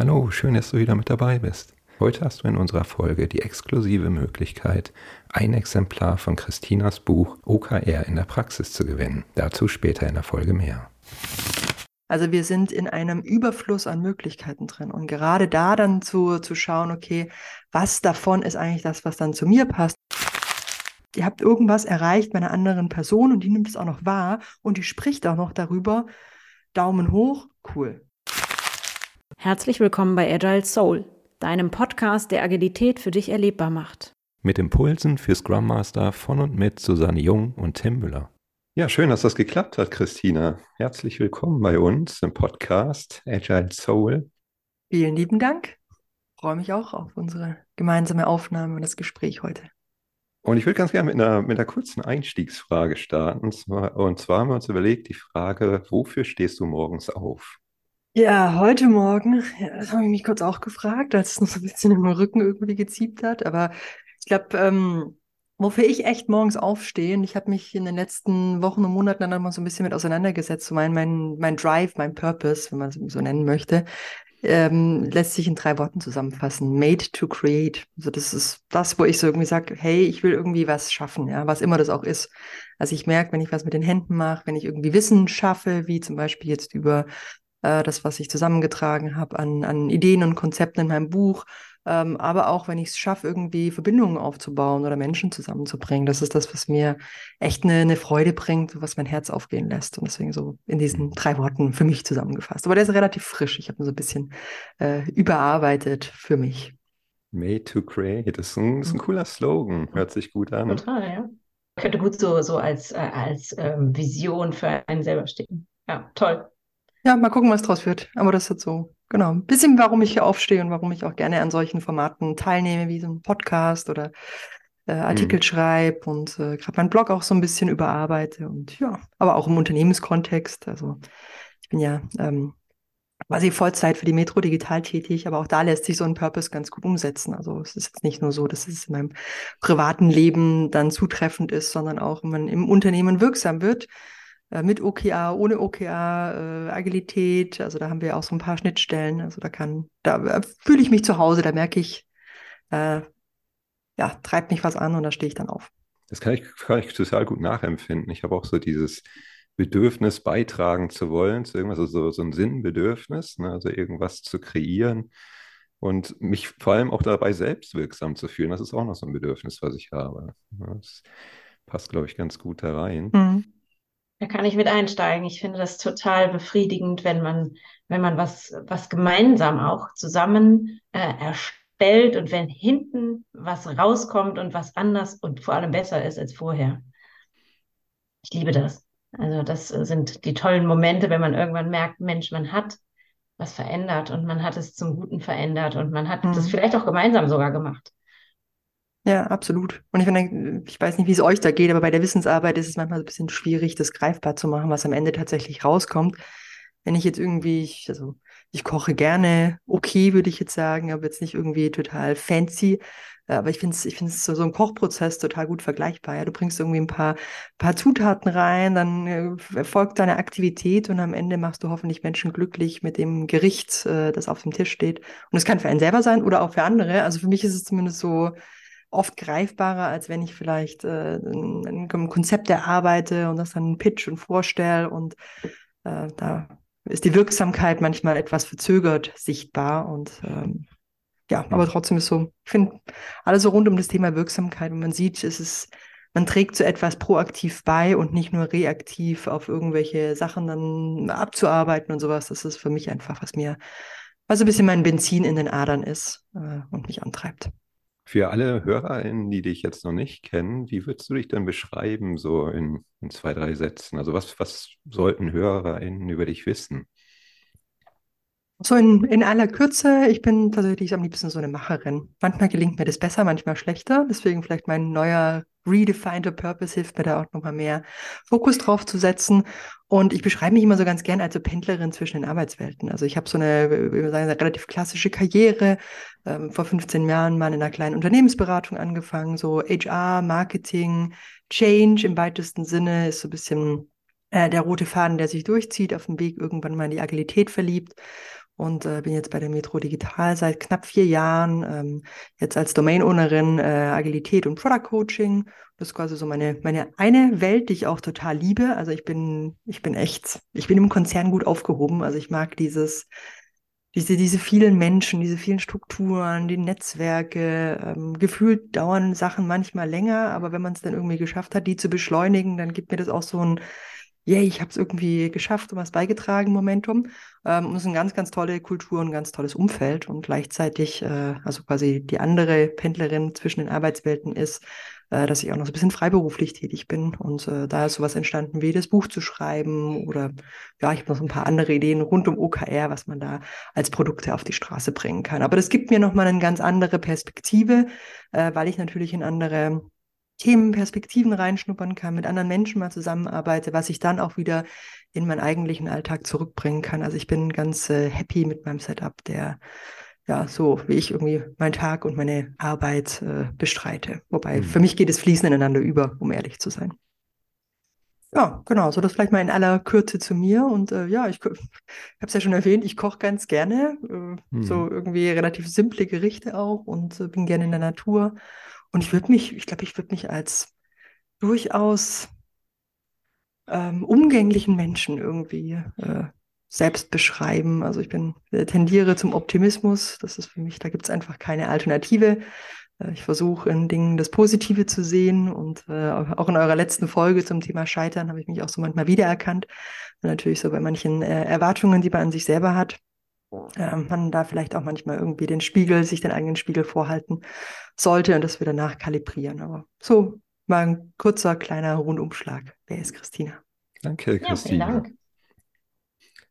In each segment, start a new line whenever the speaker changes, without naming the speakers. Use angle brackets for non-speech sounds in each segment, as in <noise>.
Hallo, schön, dass du wieder mit dabei bist. Heute hast du in unserer Folge die exklusive Möglichkeit, ein Exemplar von Christinas Buch OKR in der Praxis zu gewinnen. Dazu später in der Folge mehr.
Also wir sind in einem Überfluss an Möglichkeiten drin. Und gerade da dann zu, zu schauen, okay, was davon ist eigentlich das, was dann zu mir passt. Ihr habt irgendwas erreicht bei einer anderen Person und die nimmt es auch noch wahr und die spricht auch noch darüber. Daumen hoch, cool.
Herzlich willkommen bei Agile Soul, deinem Podcast, der Agilität für dich erlebbar macht.
Mit Impulsen für Scrum Master von und mit Susanne Jung und Tim Müller. Ja, schön, dass das geklappt hat, Christina. Herzlich willkommen bei uns im Podcast Agile Soul.
Vielen lieben Dank. Ich freue mich auch auf unsere gemeinsame Aufnahme und das Gespräch heute.
Und ich würde ganz gerne mit einer, mit einer kurzen Einstiegsfrage starten. Und zwar, und zwar haben wir uns überlegt, die Frage, wofür stehst du morgens auf?
Ja, heute Morgen, das habe ich mich kurz auch gefragt, als es noch so ein bisschen im Rücken irgendwie geziebt hat. Aber ich glaube, ähm, Wofür ich echt morgens aufstehe, und ich habe mich in den letzten Wochen und Monaten dann mal so ein bisschen mit auseinandergesetzt, so mein, mein, mein Drive, mein Purpose, wenn man es so nennen möchte, ähm, lässt sich in drei Worten zusammenfassen. Made to create. Also das ist das, wo ich so irgendwie sage, hey, ich will irgendwie was schaffen, ja, was immer das auch ist. Also ich merke, wenn ich was mit den Händen mache, wenn ich irgendwie Wissen schaffe, wie zum Beispiel jetzt über äh, das, was ich zusammengetragen habe an, an Ideen und Konzepten in meinem Buch, ähm, aber auch wenn ich es schaffe, irgendwie Verbindungen aufzubauen oder Menschen zusammenzubringen. Das ist das, was mir echt eine, eine Freude bringt, was mein Herz aufgehen lässt. Und deswegen so in diesen drei Worten für mich zusammengefasst. Aber der ist relativ frisch. Ich habe ihn so ein bisschen äh, überarbeitet für mich.
Made to create. Das ist ein, das ist ein mhm. cooler Slogan. Hört sich gut an.
Total, ja. Könnte gut so, so als, äh, als ähm, Vision für einen selber stehen. Ja, toll.
Ja, mal gucken, was draus wird. Aber das ist so Genau, ein bisschen, warum ich hier aufstehe und warum ich auch gerne an solchen Formaten teilnehme, wie so ein Podcast oder äh, Artikel mhm. schreibe und äh, gerade meinen Blog auch so ein bisschen überarbeite und ja, aber auch im Unternehmenskontext. Also ich bin ja ähm, quasi Vollzeit für die Metro digital tätig, aber auch da lässt sich so ein Purpose ganz gut umsetzen. Also es ist jetzt nicht nur so, dass es in meinem privaten Leben dann zutreffend ist, sondern auch, wenn man im Unternehmen wirksam wird, mit OKR, ohne OKR, äh, Agilität. Also da haben wir auch so ein paar Schnittstellen. Also da kann, da äh, fühle ich mich zu Hause, da merke ich, äh, ja, treibt mich was an und da stehe ich dann auf.
Das kann ich, kann ich total gut nachempfinden. Ich habe auch so dieses Bedürfnis, beitragen zu wollen, zu irgendwas, also so, so ein Sinnbedürfnis, ne? also irgendwas zu kreieren und mich vor allem auch dabei selbst wirksam zu fühlen. Das ist auch noch so ein Bedürfnis, was ich habe. Das passt, glaube ich, ganz gut da rein. Mhm.
Da kann ich mit einsteigen. Ich finde das total befriedigend, wenn man, wenn man was, was gemeinsam auch zusammen äh, erstellt und wenn hinten was rauskommt und was anders und vor allem besser ist als vorher. Ich liebe das. Also das sind die tollen Momente, wenn man irgendwann merkt, Mensch, man hat was verändert und man hat es zum Guten verändert und man hat mhm. das vielleicht auch gemeinsam sogar gemacht.
Ja, absolut. Und ich finde, ich weiß nicht, wie es euch da geht, aber bei der Wissensarbeit ist es manchmal ein bisschen schwierig, das greifbar zu machen, was am Ende tatsächlich rauskommt. Wenn ich jetzt irgendwie, also ich koche gerne, okay, würde ich jetzt sagen, aber jetzt nicht irgendwie total fancy. Aber ich finde es ich find's so, so ein Kochprozess total gut vergleichbar. Ja? Du bringst irgendwie ein paar, paar Zutaten rein, dann äh, erfolgt deine Aktivität und am Ende machst du hoffentlich Menschen glücklich mit dem Gericht, äh, das auf dem Tisch steht. Und es kann für einen selber sein oder auch für andere. Also für mich ist es zumindest so, oft greifbarer, als wenn ich vielleicht äh, ein, ein, Konzept erarbeite und das dann pitch und vorstelle. Und äh, da ist die Wirksamkeit manchmal etwas verzögert sichtbar. Und ähm, ja, aber trotzdem ist so, ich finde, alles so rund um das Thema Wirksamkeit, wenn man sieht, es ist, man trägt zu etwas proaktiv bei und nicht nur reaktiv auf irgendwelche Sachen dann abzuarbeiten und sowas. Das ist für mich einfach, was mir, was so ein bisschen mein Benzin in den Adern ist äh, und mich antreibt.
Für alle HörerInnen, die dich jetzt noch nicht kennen, wie würdest du dich denn beschreiben, so in, in zwei, drei Sätzen? Also was, was sollten HörerInnen über dich wissen?
So in, in aller Kürze, ich bin tatsächlich am liebsten so eine Macherin. Manchmal gelingt mir das besser, manchmal schlechter. Deswegen vielleicht mein neuer Redefine the Purpose hilft mir da auch nochmal mehr Fokus drauf zu setzen. Und ich beschreibe mich immer so ganz gern als so Pendlerin zwischen den Arbeitswelten. Also ich habe so eine, wie wir sagen, eine relativ klassische Karriere. Ähm, vor 15 Jahren mal in einer kleinen Unternehmensberatung angefangen, so HR, Marketing, Change im weitesten Sinne ist so ein bisschen äh, der rote Faden, der sich durchzieht, auf dem Weg irgendwann mal in die Agilität verliebt und äh, bin jetzt bei der Metro Digital seit knapp vier Jahren, ähm, jetzt als Domain-Ownerin äh, Agilität und Product Coaching. Das ist quasi so meine, meine eine Welt, die ich auch total liebe. Also ich bin, ich bin echt, ich bin im Konzern gut aufgehoben. Also ich mag dieses, diese, diese vielen Menschen, diese vielen Strukturen, die Netzwerke, ähm, gefühlt dauern Sachen manchmal länger, aber wenn man es dann irgendwie geschafft hat, die zu beschleunigen, dann gibt mir das auch so ein yay, ich habe es irgendwie geschafft und was beigetragen, Momentum. Ähm, und es ist eine ganz, ganz tolle Kultur und ein ganz tolles Umfeld. Und gleichzeitig, äh, also quasi die andere Pendlerin zwischen den Arbeitswelten ist, äh, dass ich auch noch so ein bisschen freiberuflich tätig bin. Und äh, da ist sowas entstanden, wie das Buch zu schreiben oder ja, ich habe noch so ein paar andere Ideen rund um OKR, was man da als Produkte auf die Straße bringen kann. Aber das gibt mir nochmal eine ganz andere Perspektive, äh, weil ich natürlich in andere Themen, Perspektiven reinschnuppern kann, mit anderen Menschen mal zusammenarbeite, was ich dann auch wieder in meinen eigentlichen Alltag zurückbringen kann. Also ich bin ganz äh, happy mit meinem Setup, der ja so wie ich irgendwie meinen Tag und meine Arbeit äh, bestreite. Wobei mhm. für mich geht es fließend ineinander über, um ehrlich zu sein. Ja, genau, so das vielleicht mal in aller Kürze zu mir. Und äh, ja, ich, <laughs> ich habe es ja schon erwähnt, ich koche ganz gerne, äh, mhm. so irgendwie relativ simple Gerichte auch und äh, bin gerne in der Natur und ich würde mich, ich glaube, ich würde mich als durchaus ähm, umgänglichen Menschen irgendwie äh, selbst beschreiben. Also ich bin, äh, tendiere zum Optimismus. Das ist für mich, da gibt es einfach keine Alternative. Äh, ich versuche in Dingen das Positive zu sehen und äh, auch in eurer letzten Folge zum Thema Scheitern habe ich mich auch so manchmal wiedererkannt. Und natürlich so bei manchen äh, Erwartungen, die man an sich selber hat äh, man da vielleicht auch manchmal irgendwie den Spiegel, sich den eigenen Spiegel vorhalten sollte und das wieder nachkalibrieren. Aber so mal ein kurzer, kleiner Rundumschlag. Wer ist Christina?
Danke, Christina. Ja, Dank.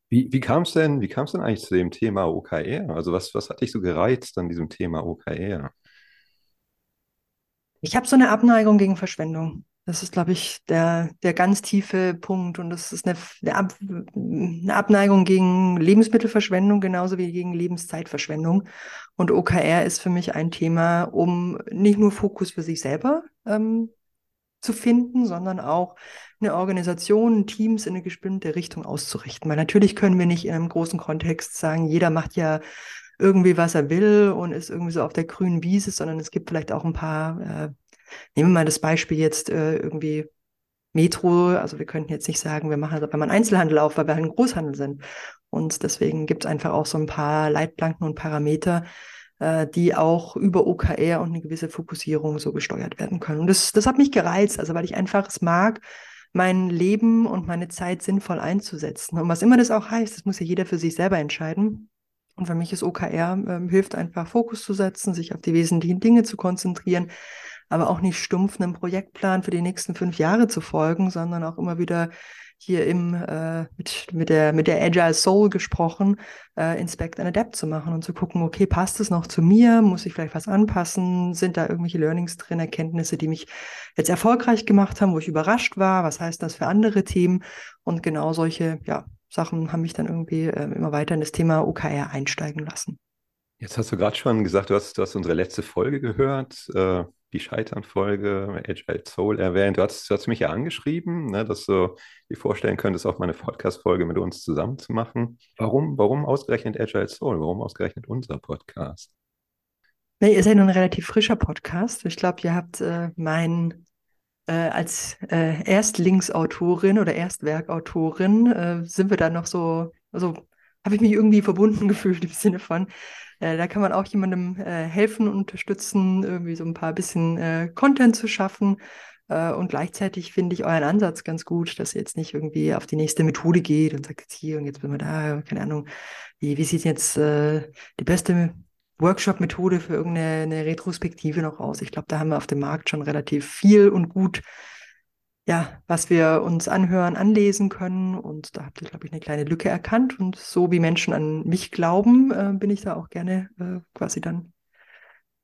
Wie, wie kam es denn, wie denn eigentlich zu dem Thema OKR? Also was, was hat dich so gereizt an diesem Thema OKR?
Ich habe so eine Abneigung gegen Verschwendung. Das ist, glaube ich, der, der ganz tiefe Punkt. Und das ist eine, eine, Ab, eine, Abneigung gegen Lebensmittelverschwendung, genauso wie gegen Lebenszeitverschwendung. Und OKR ist für mich ein Thema, um nicht nur Fokus für sich selber ähm, zu finden, sondern auch eine Organisation, Teams in eine bestimmte Richtung auszurichten. Weil natürlich können wir nicht in einem großen Kontext sagen, jeder macht ja irgendwie, was er will und ist irgendwie so auf der grünen Wiese, sondern es gibt vielleicht auch ein paar äh, Nehmen wir mal das Beispiel jetzt äh, irgendwie Metro. Also wir könnten jetzt nicht sagen, wir machen das beim Einzelhandel auf, weil wir halt ein Großhandel sind. Und deswegen gibt es einfach auch so ein paar Leitplanken und Parameter, äh, die auch über OKR und eine gewisse Fokussierung so gesteuert werden können. Und das, das hat mich gereizt, also weil ich einfach es mag, mein Leben und meine Zeit sinnvoll einzusetzen. Und was immer das auch heißt, das muss ja jeder für sich selber entscheiden. Und für mich ist OKR, äh, hilft einfach Fokus zu setzen, sich auf die wesentlichen Dinge zu konzentrieren, aber auch nicht stumpf einem Projektplan für die nächsten fünf Jahre zu folgen, sondern auch immer wieder hier im äh, mit, mit der mit der Agile Soul gesprochen, äh, Inspect and Adapt zu machen und zu gucken, okay, passt es noch zu mir? Muss ich vielleicht was anpassen? Sind da irgendwelche Learnings drin, Erkenntnisse, die mich jetzt erfolgreich gemacht haben, wo ich überrascht war? Was heißt das für andere Themen? Und genau solche ja, Sachen haben mich dann irgendwie äh, immer weiter in das Thema OKR einsteigen lassen.
Jetzt hast du gerade schon gesagt, du hast, du hast unsere letzte Folge gehört. Äh, die Scheitern-Folge, Agile Soul erwähnt. Du hast, du hast mich ja angeschrieben, ne, dass du dir vorstellen könntest, auch mal eine Podcast-Folge mit uns zusammen zu machen. Warum, warum ausgerechnet Agile Soul? Warum ausgerechnet unser Podcast?
Nee, ihr seid nur ein relativ frischer Podcast. Ich glaube, ihr habt äh, mein äh, als äh, Erstlingsautorin oder Erstwerkautorin äh, sind wir da noch so, also habe ich mich irgendwie verbunden <laughs> gefühlt im Sinne von, äh, da kann man auch jemandem äh, helfen unterstützen, irgendwie so ein paar bisschen äh, Content zu schaffen. Äh, und gleichzeitig finde ich euren Ansatz ganz gut, dass ihr jetzt nicht irgendwie auf die nächste Methode geht und sagt, jetzt hier und jetzt bin wir da, keine Ahnung, wie, wie sieht jetzt äh, die beste Workshop-Methode für irgendeine Retrospektive noch aus? Ich glaube, da haben wir auf dem Markt schon relativ viel und gut ja, was wir uns anhören, anlesen können. Und da habt ihr, glaube ich, eine kleine Lücke erkannt. Und so wie Menschen an mich glauben, äh, bin ich da auch gerne äh, quasi dann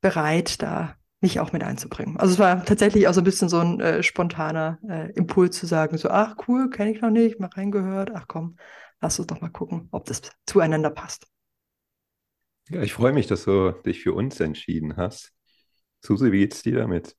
bereit, da mich auch mit einzubringen. Also es war tatsächlich auch so ein bisschen so ein äh, spontaner äh, Impuls zu sagen, so, ach cool, kenne ich noch nicht, mal reingehört, ach komm, lass uns doch mal gucken, ob das zueinander passt.
Ja, ich freue mich, dass du dich für uns entschieden hast. Susi, wie geht's dir damit?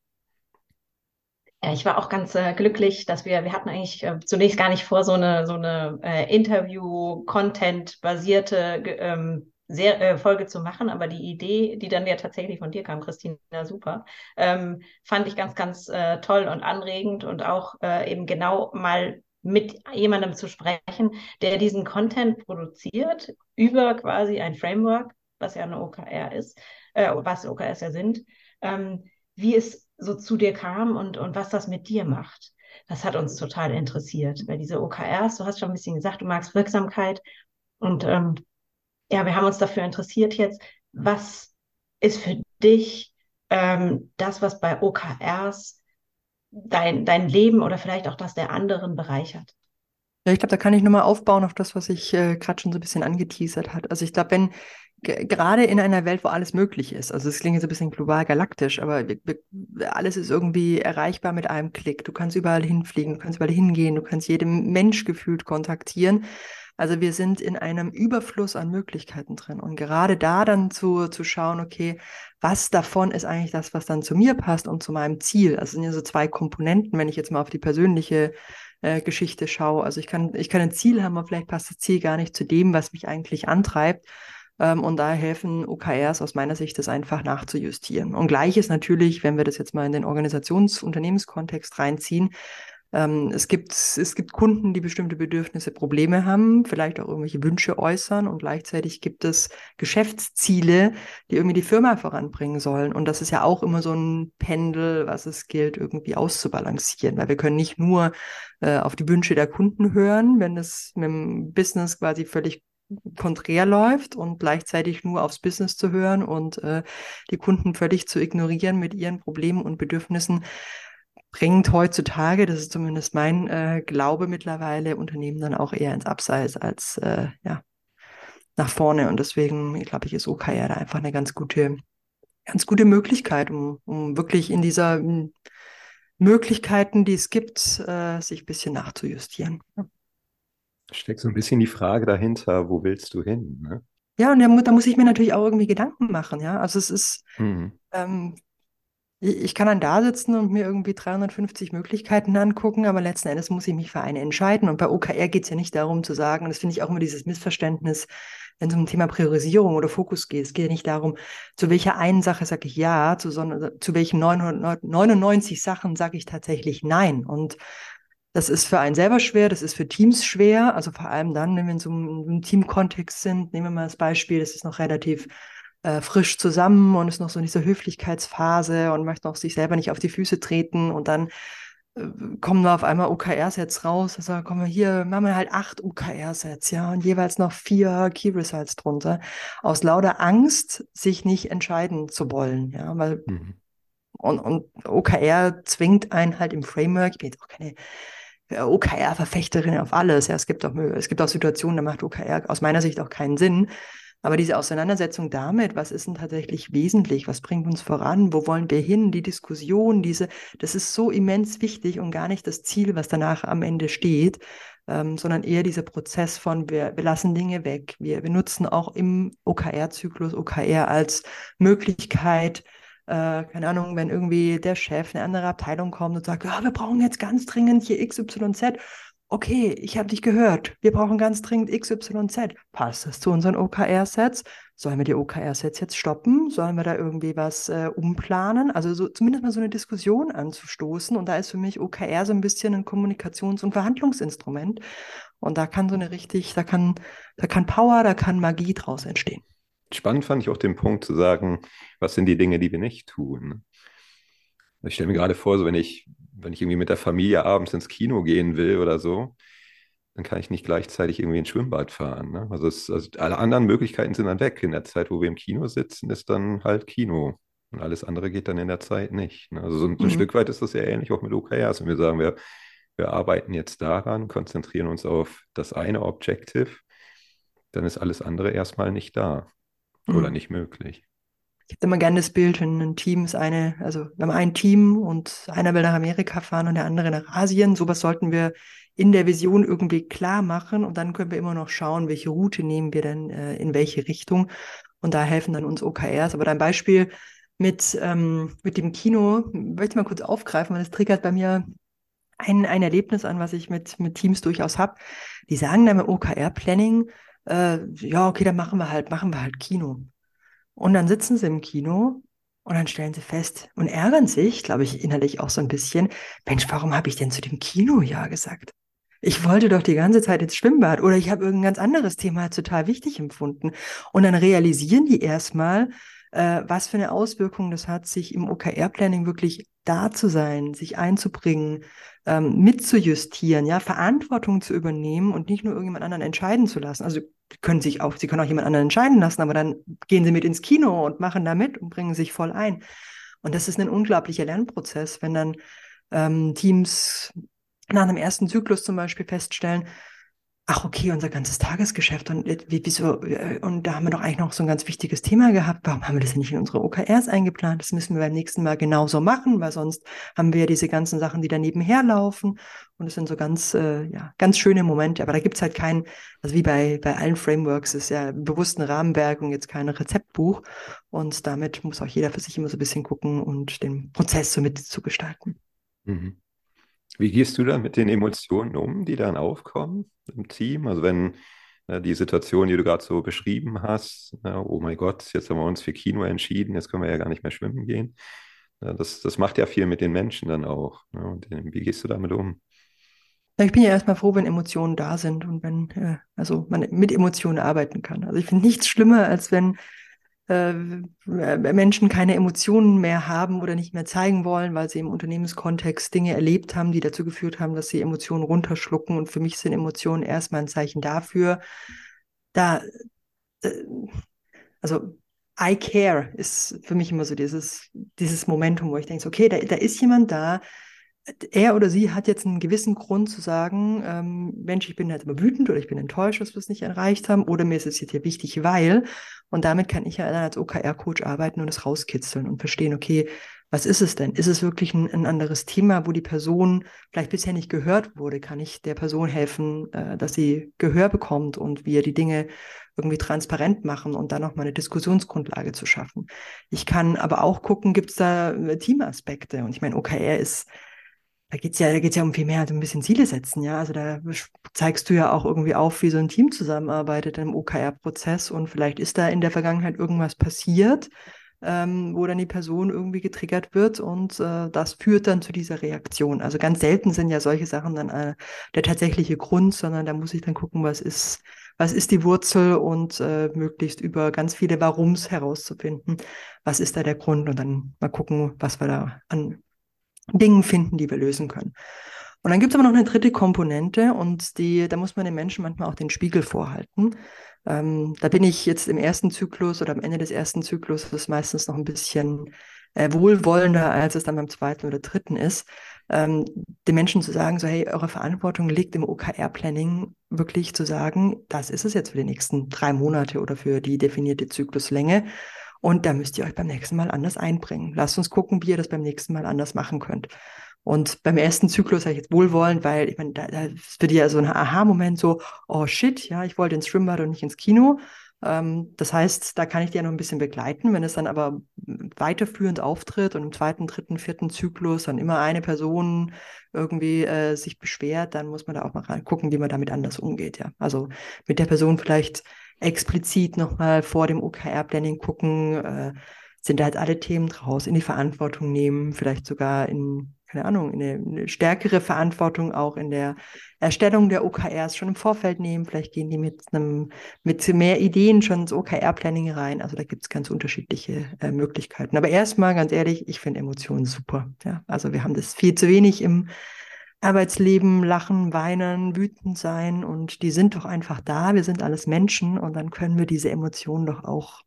Ja, ich war auch ganz äh, glücklich, dass wir, wir hatten eigentlich äh, zunächst gar nicht vor, so eine, so eine äh, Interview-Content-basierte ähm, sehr, äh, Folge zu machen, aber die Idee, die dann ja tatsächlich von dir kam, Christina, super, ähm, fand ich ganz, ganz äh, toll und anregend und auch äh, eben genau mal mit jemandem zu sprechen, der diesen Content produziert über quasi ein Framework, was ja eine OKR ist, äh, was OKRs ja sind, ähm, wie es so zu dir kam und, und was das mit dir macht. Das hat uns total interessiert, weil diese OKRs, du hast schon ein bisschen gesagt, du magst Wirksamkeit und ähm, ja, wir haben uns dafür interessiert jetzt, was ist für dich ähm, das, was bei OKRs dein, dein Leben oder vielleicht auch das der anderen bereichert?
Ja, ich glaube, da kann ich nochmal aufbauen auf das, was ich äh, gerade schon so ein bisschen angeteasert hat. Also ich glaube, wenn gerade in einer Welt, wo alles möglich ist, also es klingt jetzt ein bisschen global galaktisch, aber alles ist irgendwie erreichbar mit einem Klick. Du kannst überall hinfliegen, du kannst überall hingehen, du kannst jedem Mensch gefühlt kontaktieren. Also wir sind in einem Überfluss an Möglichkeiten drin. Und gerade da dann zu, zu schauen, okay, was davon ist eigentlich das, was dann zu mir passt und zu meinem Ziel? Also sind ja so zwei Komponenten, wenn ich jetzt mal auf die persönliche äh, Geschichte schaue. Also ich kann, ich kann ein Ziel haben, aber vielleicht passt das Ziel gar nicht zu dem, was mich eigentlich antreibt. Ähm, und da helfen OKRs aus meiner Sicht, das einfach nachzujustieren. Und gleiches natürlich, wenn wir das jetzt mal in den Organisations-Unternehmenskontext reinziehen, ähm, es, gibt, es gibt Kunden, die bestimmte Bedürfnisse, Probleme haben, vielleicht auch irgendwelche Wünsche äußern und gleichzeitig gibt es Geschäftsziele, die irgendwie die Firma voranbringen sollen. Und das ist ja auch immer so ein Pendel, was es gilt, irgendwie auszubalancieren, weil wir können nicht nur äh, auf die Wünsche der Kunden hören, wenn es mit dem Business quasi völlig konträr läuft und gleichzeitig nur aufs Business zu hören und äh, die Kunden völlig zu ignorieren mit ihren Problemen und Bedürfnissen, bringt heutzutage, das ist zumindest mein äh, Glaube mittlerweile, Unternehmen dann auch eher ins Abseits als äh, ja, nach vorne. Und deswegen, glaube ich, ist OKR da einfach eine ganz gute, ganz gute Möglichkeit, um, um wirklich in dieser m, Möglichkeiten, die es gibt, äh, sich ein bisschen nachzujustieren. Ja.
Steckt so ein bisschen die Frage dahinter, wo willst du hin? Ne?
Ja, und da, da, muss ich mir natürlich auch irgendwie Gedanken machen, ja. Also es ist, mhm. ähm, ich kann dann da sitzen und mir irgendwie 350 Möglichkeiten angucken, aber letzten Endes muss ich mich für eine entscheiden. Und bei OKR geht es ja nicht darum zu sagen, und das finde ich auch immer dieses Missverständnis, wenn es um Thema Priorisierung oder Fokus geht. Es geht ja nicht darum, zu welcher einen Sache sage ich ja, zu, sondern zu welchen 999 Sachen sage ich tatsächlich nein. Und das ist für einen selber schwer, das ist für Teams schwer. Also vor allem dann, wenn wir in so einem Teamkontext sind, nehmen wir mal das Beispiel, das ist noch relativ äh, frisch zusammen und ist noch so in dieser Höflichkeitsphase und möchte noch sich selber nicht auf die Füße treten und dann äh, kommen wir auf einmal OKR-Sets raus. Also kommen wir hier, machen wir halt acht OKR-Sets, ja, und jeweils noch vier Key Results drunter. Aus lauter Angst, sich nicht entscheiden zu wollen, ja, weil mhm. und, und OKR zwingt einen halt im Framework, ich bin jetzt auch keine OKR-Verfechterin auf alles. Ja, es gibt auch, es gibt auch Situationen, da macht OKR aus meiner Sicht auch keinen Sinn. Aber diese Auseinandersetzung damit, was ist denn tatsächlich wesentlich, was bringt uns voran, wo wollen wir hin, die Diskussion, diese, das ist so immens wichtig und gar nicht das Ziel, was danach am Ende steht, ähm, sondern eher dieser Prozess von, wir, wir lassen Dinge weg. Wir, wir nutzen auch im OKR-Zyklus OKR als Möglichkeit, äh, keine Ahnung, wenn irgendwie der Chef, eine andere Abteilung kommt und sagt, ja, wir brauchen jetzt ganz dringend hier XYZ okay, ich habe dich gehört, wir brauchen ganz dringend XYZ. Passt das zu unseren OKR-Sets? Sollen wir die OKR-Sets jetzt stoppen? Sollen wir da irgendwie was äh, umplanen? Also so, zumindest mal so eine Diskussion anzustoßen. Und da ist für mich OKR so ein bisschen ein Kommunikations- und Verhandlungsinstrument. Und da kann so eine richtig, da kann, da kann Power, da kann Magie draus entstehen.
Spannend fand ich auch den Punkt zu sagen, was sind die Dinge, die wir nicht tun. Ich stelle mir gerade vor, so wenn ich wenn ich irgendwie mit der Familie abends ins Kino gehen will oder so, dann kann ich nicht gleichzeitig irgendwie ins Schwimmbad fahren. Ne? Also, es, also, alle anderen Möglichkeiten sind dann weg. In der Zeit, wo wir im Kino sitzen, ist dann halt Kino. Und alles andere geht dann in der Zeit nicht. Ne? Also so ein, mhm. Stück weit ist das ja ähnlich auch mit OKRs. Und wir sagen, wir, wir arbeiten jetzt daran, konzentrieren uns auf das eine Objective, dann ist alles andere erstmal nicht da mhm. oder nicht möglich
ich habe immer gerne das Bild, wenn ein Team ist eine, also wir haben ein Team und einer will nach Amerika fahren und der andere nach Asien. Sowas sollten wir in der Vision irgendwie klar machen und dann können wir immer noch schauen, welche Route nehmen wir denn äh, in welche Richtung. Und da helfen dann uns OKRs. Aber dein Beispiel mit, ähm, mit dem Kino, möchte ich mal kurz aufgreifen, weil das triggert bei mir ein, ein Erlebnis an, was ich mit, mit Teams durchaus habe. Die sagen dann im OKR-Planning, äh, ja, okay, dann machen wir halt, machen wir halt Kino. Und dann sitzen sie im Kino und dann stellen sie fest und ärgern sich, glaube ich, innerlich auch so ein bisschen, Mensch, warum habe ich denn zu dem Kino ja gesagt? Ich wollte doch die ganze Zeit ins Schwimmbad oder ich habe irgendein ganz anderes Thema total wichtig empfunden. Und dann realisieren die erstmal, äh, was für eine Auswirkung das hat, sich im OKR-Planning wirklich da zu sein, sich einzubringen, ähm, mitzujustieren, ja, Verantwortung zu übernehmen und nicht nur irgendjemand anderen entscheiden zu lassen. Also können sich auch, sie können auch jemand anderen entscheiden lassen, aber dann gehen sie mit ins Kino und machen da mit und bringen sich voll ein. Und das ist ein unglaublicher Lernprozess, wenn dann ähm, Teams nach einem ersten Zyklus zum Beispiel feststellen, ach okay, unser ganzes Tagesgeschäft und äh, wie, wieso, äh, und da haben wir doch eigentlich noch so ein ganz wichtiges Thema gehabt. Warum haben wir das denn nicht in unsere OKRs eingeplant? Das müssen wir beim nächsten Mal genauso machen, weil sonst haben wir ja diese ganzen Sachen, die da nebenher laufen. Und es sind so ganz, äh, ja, ganz schöne Momente. Aber da gibt's halt kein, also wie bei, bei allen Frameworks ist ja bewusst ein Rahmenwerk und jetzt kein Rezeptbuch. Und damit muss auch jeder für sich immer so ein bisschen gucken und den Prozess so mitzugestalten.
Mhm. Wie gehst du da mit den Emotionen um, die dann aufkommen im Team? Also wenn äh, die Situation, die du gerade so beschrieben hast, äh, oh mein Gott, jetzt haben wir uns für Kino entschieden, jetzt können wir ja gar nicht mehr schwimmen gehen. Äh, das, das macht ja viel mit den Menschen dann auch. Ne? Und wie gehst du damit um?
Ich bin ja erstmal froh, wenn Emotionen da sind und wenn, äh, also man mit Emotionen arbeiten kann. Also ich finde nichts schlimmer, als wenn Menschen keine Emotionen mehr haben oder nicht mehr zeigen wollen, weil sie im Unternehmenskontext Dinge erlebt haben, die dazu geführt haben, dass sie Emotionen runterschlucken. Und für mich sind Emotionen erstmal ein Zeichen dafür, da, äh, also I care ist für mich immer so dieses, dieses Momentum, wo ich denke, okay, da, da ist jemand da, er oder sie hat jetzt einen gewissen Grund zu sagen, ähm, Mensch, ich bin halt immer wütend oder ich bin enttäuscht, dass wir es nicht erreicht haben oder mir ist es jetzt hier wichtig, weil und damit kann ich ja dann als OKR-Coach arbeiten und es rauskitzeln und verstehen, okay, was ist es denn? Ist es wirklich ein, ein, anderes Thema, wo die Person vielleicht bisher nicht gehört wurde? Kann ich der Person helfen, äh, dass sie Gehör bekommt und wir die Dinge irgendwie transparent machen und dann nochmal eine Diskussionsgrundlage zu schaffen? Ich kann aber auch gucken, gibt es da äh, Teamaspekte? Und ich meine, OKR ist da geht's ja, da geht's ja um viel mehr, also ein bisschen Ziele setzen, ja. Also da zeigst du ja auch irgendwie auf, wie so ein Team zusammenarbeitet im OKR-Prozess und vielleicht ist da in der Vergangenheit irgendwas passiert, ähm, wo dann die Person irgendwie getriggert wird und äh, das führt dann zu dieser Reaktion. Also ganz selten sind ja solche Sachen dann äh, der tatsächliche Grund, sondern da muss ich dann gucken, was ist, was ist die Wurzel und äh, möglichst über ganz viele Warums herauszufinden, was ist da der Grund und dann mal gucken, was wir da an Dingen finden, die wir lösen können. Und dann gibt es aber noch eine dritte Komponente und die, da muss man den Menschen manchmal auch den Spiegel vorhalten. Ähm, da bin ich jetzt im ersten Zyklus oder am Ende des ersten Zyklus ist meistens noch ein bisschen äh, wohlwollender, als es dann beim zweiten oder dritten ist, ähm, den Menschen zu sagen, so hey, eure Verantwortung liegt im OKR-Planning wirklich zu sagen, das ist es jetzt für die nächsten drei Monate oder für die definierte Zykluslänge. Und da müsst ihr euch beim nächsten Mal anders einbringen. Lasst uns gucken, wie ihr das beim nächsten Mal anders machen könnt. Und beim ersten Zyklus sage ich jetzt wohlwollend, weil ich meine, da, da wird ja so ein Aha-Moment so, oh shit, ja, ich wollte ins Schwimmbad und nicht ins Kino. Ähm, das heißt, da kann ich dir noch ein bisschen begleiten. Wenn es dann aber weiterführend auftritt und im zweiten, dritten, vierten Zyklus dann immer eine Person irgendwie äh, sich beschwert, dann muss man da auch mal gucken, wie man damit anders umgeht. Ja, also mit der Person vielleicht explizit nochmal vor dem OKR-Planning gucken, äh, sind da halt alle Themen draus, in die Verantwortung nehmen, vielleicht sogar in, keine Ahnung, in eine, eine, stärkere Verantwortung auch in der Erstellung der OKRs schon im Vorfeld nehmen. Vielleicht gehen die mit einem, mit mehr Ideen schon ins OKR-Planning rein. Also da gibt es ganz unterschiedliche äh, Möglichkeiten. Aber erstmal, ganz ehrlich, ich finde Emotionen super. Ja, also wir haben das viel zu wenig im Arbeitsleben lachen, weinen, wütend sein und die sind doch einfach da. Wir sind alles Menschen und dann können wir diese Emotionen doch auch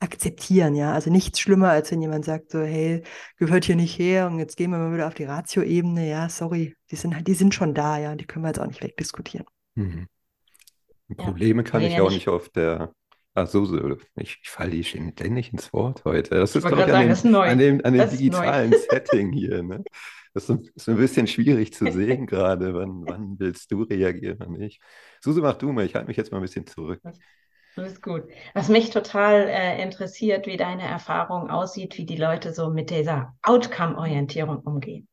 akzeptieren, ja. Also nichts schlimmer, als wenn jemand sagt so, hey, gehört hier nicht her und jetzt gehen wir mal wieder auf die Ratio-Ebene. Ja, sorry, die sind halt, die sind schon da, ja, die können wir jetzt auch nicht wegdiskutieren.
Mhm. Probleme ja. kann ich auch nicht auf der Ach so, so. Ich, ich falle die ständig ins Wort heute. Das ist doch an, dem, an dem, an dem digitalen Setting hier. Ne? <laughs> Das ist ein bisschen schwierig zu sehen gerade. Wann, wann willst du reagieren, wann nicht? Suse, mach du mal. Ich halte mich jetzt mal ein bisschen zurück.
Das ist gut. Was mich total äh, interessiert, wie deine Erfahrung aussieht, wie die Leute so mit dieser Outcome-Orientierung umgehen.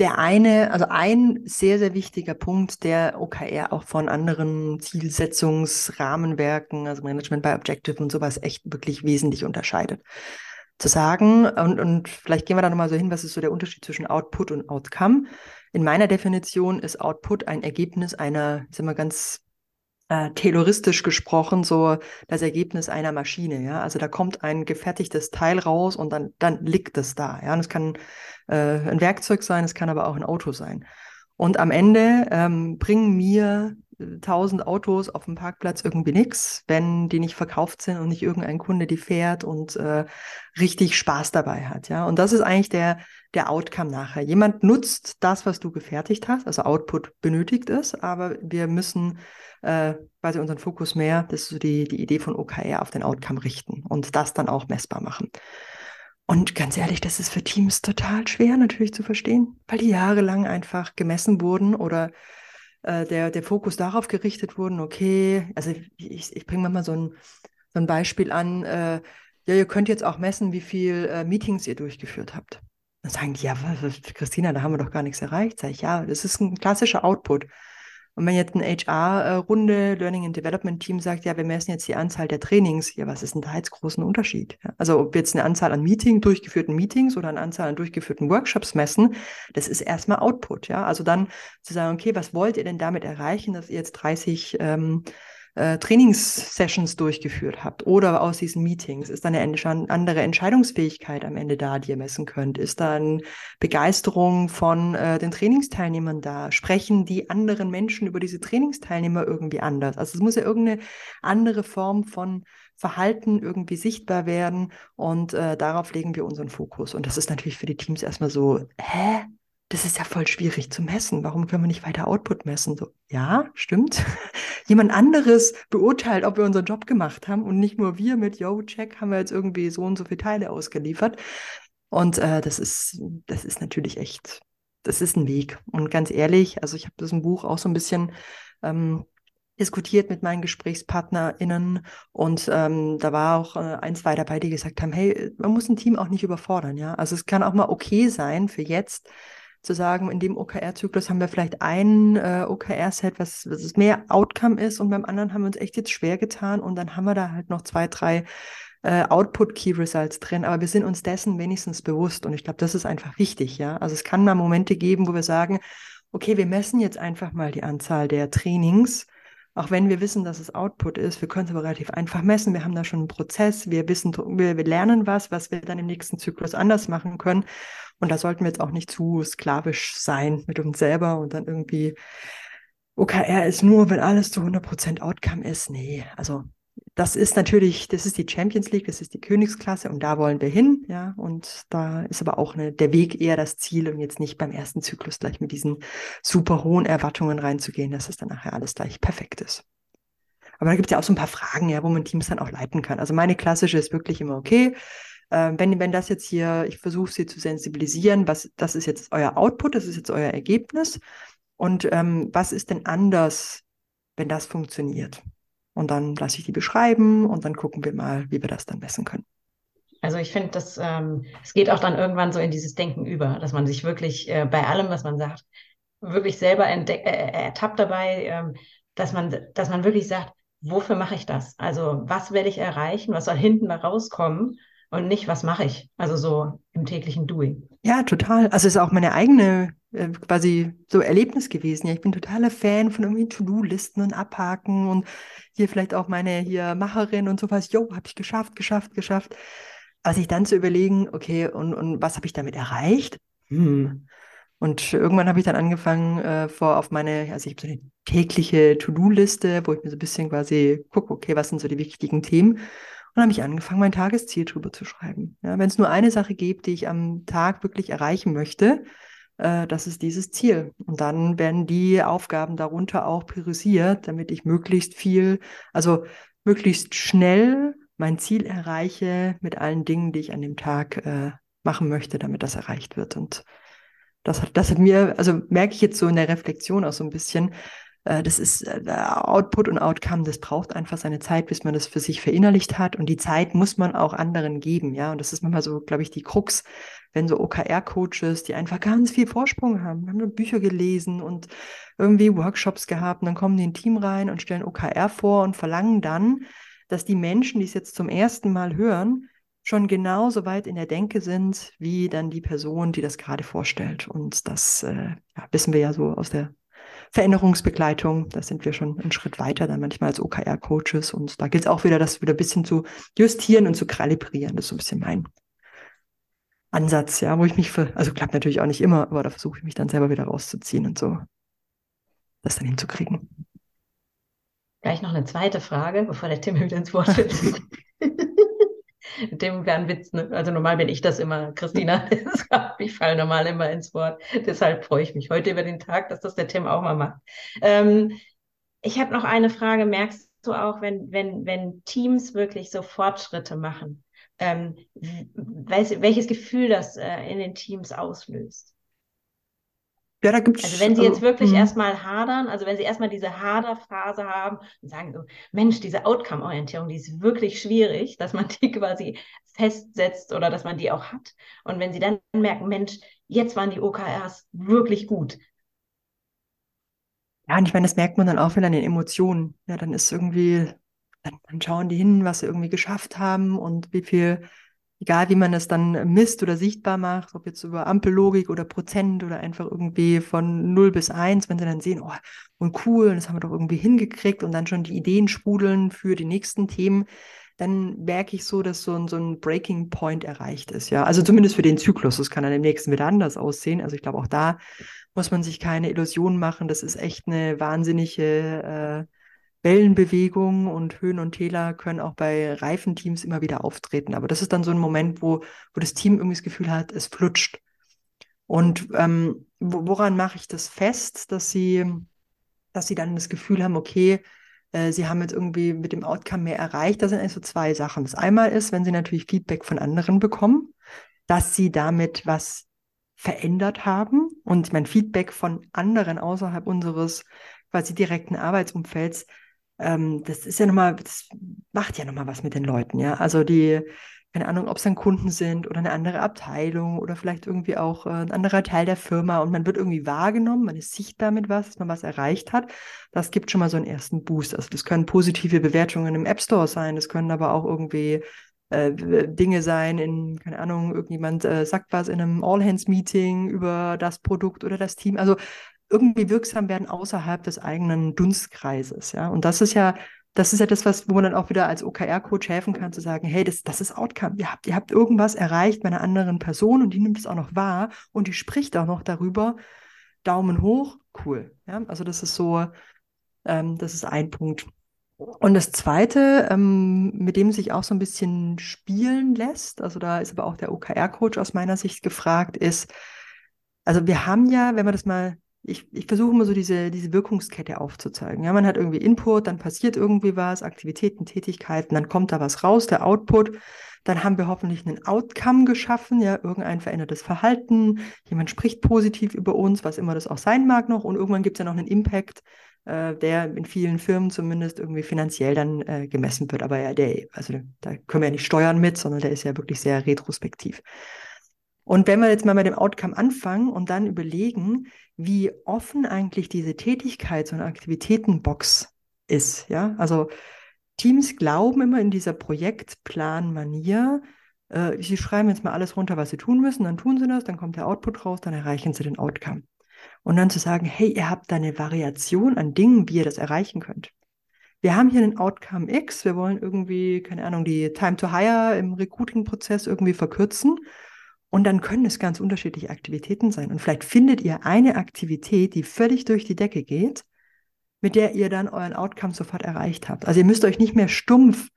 Der eine, also ein sehr, sehr wichtiger Punkt, der OKR auch von anderen Zielsetzungsrahmenwerken, also Management by Objective und sowas echt wirklich wesentlich unterscheidet. Zu sagen, und, und vielleicht gehen wir da nochmal so hin, was ist so der Unterschied zwischen Output und Outcome? In meiner Definition ist Output ein Ergebnis einer, ich sag mal ganz äh, tayloristisch gesprochen so das Ergebnis einer Maschine. Ja, also da kommt ein gefertigtes Teil raus und dann dann liegt es da. Ja, und es kann äh, ein Werkzeug sein, es kann aber auch ein Auto sein. Und am Ende ähm, bringen mir tausend Autos auf dem Parkplatz irgendwie nichts, wenn die nicht verkauft sind und nicht irgendein Kunde die fährt und äh, richtig Spaß dabei hat. Ja, und das ist eigentlich der der Outcome nachher. Jemand nutzt das, was du gefertigt hast, also Output benötigt es, aber wir müssen äh, quasi unseren Fokus mehr, das ist so die die Idee von OKR auf den Outcome richten und das dann auch messbar machen. Und ganz ehrlich, das ist für Teams total schwer natürlich zu verstehen, weil die jahrelang einfach gemessen wurden oder äh, der, der Fokus darauf gerichtet wurden, okay, also ich, ich bringe mal so ein, so ein Beispiel an, äh, ja, ihr könnt jetzt auch messen, wie viel äh, Meetings ihr durchgeführt habt. Dann sagen die, ja, Christina, da haben wir doch gar nichts erreicht. Sag ich, ja, das ist ein klassischer Output. Und wenn jetzt ein HR-Runde, Learning and Development Team sagt, ja, wir messen jetzt die Anzahl der Trainings, ja, was ist denn da jetzt großen Unterschied? Also ob wir jetzt eine Anzahl an Meeting, durchgeführten Meetings oder eine Anzahl an durchgeführten Workshops messen, das ist erstmal Output, ja. Also dann zu sagen, okay, was wollt ihr denn damit erreichen, dass ihr jetzt 30 ähm, äh, Trainingssessions durchgeführt habt oder aus diesen Meetings? Ist da eine andere Entscheidungsfähigkeit am Ende da, die ihr messen könnt? Ist da eine Begeisterung von äh, den Trainingsteilnehmern da? Sprechen die anderen Menschen über diese Trainingsteilnehmer irgendwie anders? Also es muss ja irgendeine andere Form von Verhalten irgendwie sichtbar werden und äh, darauf legen wir unseren Fokus. Und das ist natürlich für die Teams erstmal so, hä? Das ist ja voll schwierig zu messen. Warum können wir nicht weiter Output messen? So, ja, stimmt. <laughs> Jemand anderes beurteilt, ob wir unseren Job gemacht haben und nicht nur wir mit Yo, check, haben wir jetzt irgendwie so und so viele Teile ausgeliefert. Und äh, das ist, das ist natürlich echt, das ist ein Weg. Und ganz ehrlich, also ich habe das im Buch auch so ein bisschen ähm, diskutiert mit meinen GesprächspartnerInnen und ähm, da war auch äh, ein, zwei dabei, die gesagt haben, hey, man muss ein Team auch nicht überfordern, ja. Also es kann auch mal okay sein für jetzt, zu sagen, in dem OKR-Zyklus haben wir vielleicht ein äh, OKR-Set, was, was mehr Outcome ist und beim anderen haben wir uns echt jetzt schwer getan und dann haben wir da halt noch zwei, drei äh, Output-Key-Results drin, aber wir sind uns dessen wenigstens bewusst und ich glaube, das ist einfach wichtig, ja. Also es kann mal Momente geben, wo wir sagen, okay, wir messen jetzt einfach mal die Anzahl der Trainings, auch wenn wir wissen, dass es Output ist, wir können es aber relativ einfach messen. Wir haben da schon einen Prozess, wir wissen, wir, wir lernen was, was wir dann im nächsten Zyklus anders machen können. Und da sollten wir jetzt auch nicht zu sklavisch sein mit uns selber und dann irgendwie OKR ist nur, wenn alles zu 100% Outcome ist. Nee, also das ist natürlich, das ist die Champions League, das ist die Königsklasse und da wollen wir hin, ja. Und da ist aber auch eine, der Weg eher das Ziel und jetzt nicht beim ersten Zyklus gleich mit diesen super hohen Erwartungen reinzugehen, dass es dann nachher alles gleich perfekt ist. Aber da gibt es ja auch so ein paar Fragen, ja, wo man Teams dann auch leiten kann. Also meine klassische ist wirklich immer okay äh, wenn, wenn das jetzt hier, ich versuche sie zu sensibilisieren, was, das ist jetzt euer Output, das ist jetzt euer Ergebnis. Und ähm, was ist denn anders, wenn das funktioniert? Und dann lasse ich die beschreiben und dann gucken wir mal, wie wir das dann messen können.
Also ich finde, dass ähm, es geht auch dann irgendwann so in dieses Denken über, dass man sich wirklich äh, bei allem, was man sagt, wirklich selber äh, ertappt dabei, ähm, dass man, dass man wirklich sagt, wofür mache ich das? Also was werde ich erreichen? Was soll hinten da rauskommen? Und nicht, was mache ich? Also so im täglichen Doing.
Ja, total. Also es ist auch meine eigene äh, quasi so Erlebnis gewesen. Ja, ich bin totaler Fan von irgendwie To-Do-Listen und Abhaken und hier vielleicht auch meine hier Macherin und sowas. Jo, habe ich geschafft, geschafft, geschafft. Also sich dann zu überlegen, okay, und, und was habe ich damit erreicht? Hm. Und irgendwann habe ich dann angefangen, äh, vor auf meine, also ich habe so eine tägliche To-Do-Liste, wo ich mir so ein bisschen quasi gucke, okay, was sind so die wichtigen Themen? Und habe ich angefangen, mein Tagesziel drüber zu schreiben. Ja, Wenn es nur eine Sache gibt, die ich am Tag wirklich erreichen möchte, äh, das ist dieses Ziel. Und dann werden die Aufgaben darunter auch priorisiert, damit ich möglichst viel, also möglichst schnell mein Ziel erreiche mit allen Dingen, die ich an dem Tag äh, machen möchte, damit das erreicht wird. Und das hat, das hat mir, also merke ich jetzt so in der Reflexion auch so ein bisschen, das ist äh, Output und Outcome, das braucht einfach seine Zeit, bis man das für sich verinnerlicht hat. Und die Zeit muss man auch anderen geben, ja. Und das ist manchmal so, glaube ich, die Krux, wenn so OKR-Coaches, die einfach ganz viel Vorsprung haben, haben Bücher gelesen und irgendwie Workshops gehabt, und dann kommen die in ein Team rein und stellen OKR vor und verlangen dann, dass die Menschen, die es jetzt zum ersten Mal hören, schon genauso weit in der Denke sind, wie dann die Person, die das gerade vorstellt. Und das äh, ja, wissen wir ja so aus der Veränderungsbegleitung. Da sind wir schon einen Schritt weiter, dann manchmal als OKR-Coaches. Und da gilt es auch wieder, das wieder ein bisschen zu justieren und zu kalibrieren. Das ist so ein bisschen mein Ansatz, ja, wo ich mich für, also klappt natürlich auch nicht immer, aber da versuche ich mich dann selber wieder rauszuziehen und so das dann hinzukriegen.
Gleich noch eine zweite Frage, bevor der Tim wieder ins Wort fällt. <laughs> Mit dem wäre ein Witz, ne? Also normal bin ich das immer, Christina. <laughs> ich falle normal immer ins Wort. Deshalb freue ich mich heute über den Tag, dass das der Tim auch mal macht. Ähm, ich habe noch eine Frage. Merkst du auch, wenn, wenn, wenn Teams wirklich so Fortschritte machen, ähm, welches Gefühl das äh, in den Teams auslöst?
Ja, da gibt's.
Also wenn Sie jetzt wirklich also, erstmal hadern, also wenn Sie erstmal diese Haderphase haben und sagen so, Mensch, diese Outcome-Orientierung, die ist wirklich schwierig, dass man die <laughs> quasi festsetzt oder dass man die auch hat. Und wenn Sie dann merken, Mensch, jetzt waren die OKRs wirklich gut.
Ja, und ich meine, das merkt man dann auch wieder an den Emotionen. Ja, dann ist irgendwie, dann, dann schauen die hin, was sie irgendwie geschafft haben und wie viel egal wie man es dann misst oder sichtbar macht, ob jetzt über Ampellogik oder Prozent oder einfach irgendwie von 0 bis 1, wenn sie dann sehen, oh, und cool, das haben wir doch irgendwie hingekriegt und dann schon die Ideen sprudeln für die nächsten Themen, dann merke ich so, dass so ein, so ein Breaking Point erreicht ist. Ja, also zumindest für den Zyklus. Das kann dann im nächsten wieder anders aussehen. Also ich glaube, auch da muss man sich keine Illusionen machen. Das ist echt eine wahnsinnige äh, Wellenbewegungen und Höhen und Täler können auch bei reifen Teams immer wieder auftreten. Aber das ist dann so ein Moment, wo, wo das Team irgendwie das Gefühl hat, es flutscht. Und ähm, woran mache ich das fest, dass sie, dass sie dann das Gefühl haben, okay, äh, sie haben jetzt irgendwie mit dem Outcome mehr erreicht. Da sind eigentlich so zwei Sachen. Das einmal ist, wenn sie natürlich Feedback von anderen bekommen, dass sie damit was verändert haben. Und mein Feedback von anderen außerhalb unseres quasi direkten Arbeitsumfelds ähm, das ist ja nochmal, das macht ja nochmal was mit den Leuten, ja. Also die, keine Ahnung, ob es dann Kunden sind oder eine andere Abteilung oder vielleicht irgendwie auch äh, ein anderer Teil der Firma und man wird irgendwie wahrgenommen, man ist sichtbar mit was, dass man was erreicht hat. Das gibt schon mal so einen ersten Boost. Also das können positive Bewertungen im App Store sein, das können aber auch irgendwie äh, Dinge sein, in, keine Ahnung, irgendjemand äh, sagt was in einem All-Hands-Meeting über das Produkt oder das Team. Also irgendwie wirksam werden außerhalb des eigenen Dunstkreises. Ja, und das ist ja, das ist ja das, was, wo man dann auch wieder als OKR-Coach helfen kann, zu sagen, hey, das, das ist Outcome. Ihr habt, ihr habt irgendwas erreicht bei einer anderen Person und die nimmt es auch noch wahr und die spricht auch noch darüber. Daumen hoch, cool. Ja, also das ist so, ähm, das ist ein Punkt. Und das Zweite, ähm, mit dem sich auch so ein bisschen spielen lässt, also da ist aber auch der OKR-Coach aus meiner Sicht gefragt, ist, also wir haben ja, wenn wir das mal ich, ich versuche immer so diese, diese Wirkungskette aufzuzeigen. Ja, man hat irgendwie Input, dann passiert irgendwie was, Aktivitäten, Tätigkeiten, dann kommt da was raus, der Output. Dann haben wir hoffentlich einen Outcome geschaffen, ja, irgendein verändertes Verhalten. Jemand spricht positiv über uns, was immer das auch sein mag noch. Und irgendwann gibt es ja noch einen Impact, äh, der in vielen Firmen zumindest irgendwie finanziell dann äh, gemessen wird. Aber ja, der, also da können wir ja nicht steuern mit, sondern der ist ja wirklich sehr retrospektiv. Und wenn wir jetzt mal mit dem Outcome anfangen und dann überlegen, wie offen eigentlich diese Tätigkeits- und Aktivitätenbox ist, ja, also Teams glauben immer in dieser Projektplan-Manier, äh, sie schreiben jetzt mal alles runter, was sie tun müssen, dann tun sie das, dann kommt der Output raus, dann erreichen sie den Outcome. Und dann zu sagen, hey, ihr habt da eine Variation an Dingen, wie ihr das erreichen könnt. Wir haben hier einen Outcome X, wir wollen irgendwie, keine Ahnung, die Time to Hire im Recruiting-Prozess irgendwie verkürzen. Und dann können es ganz unterschiedliche Aktivitäten sein. Und vielleicht findet ihr eine Aktivität, die völlig durch die Decke geht, mit der ihr dann euren Outcome sofort erreicht habt. Also ihr müsst euch nicht mehr stumpf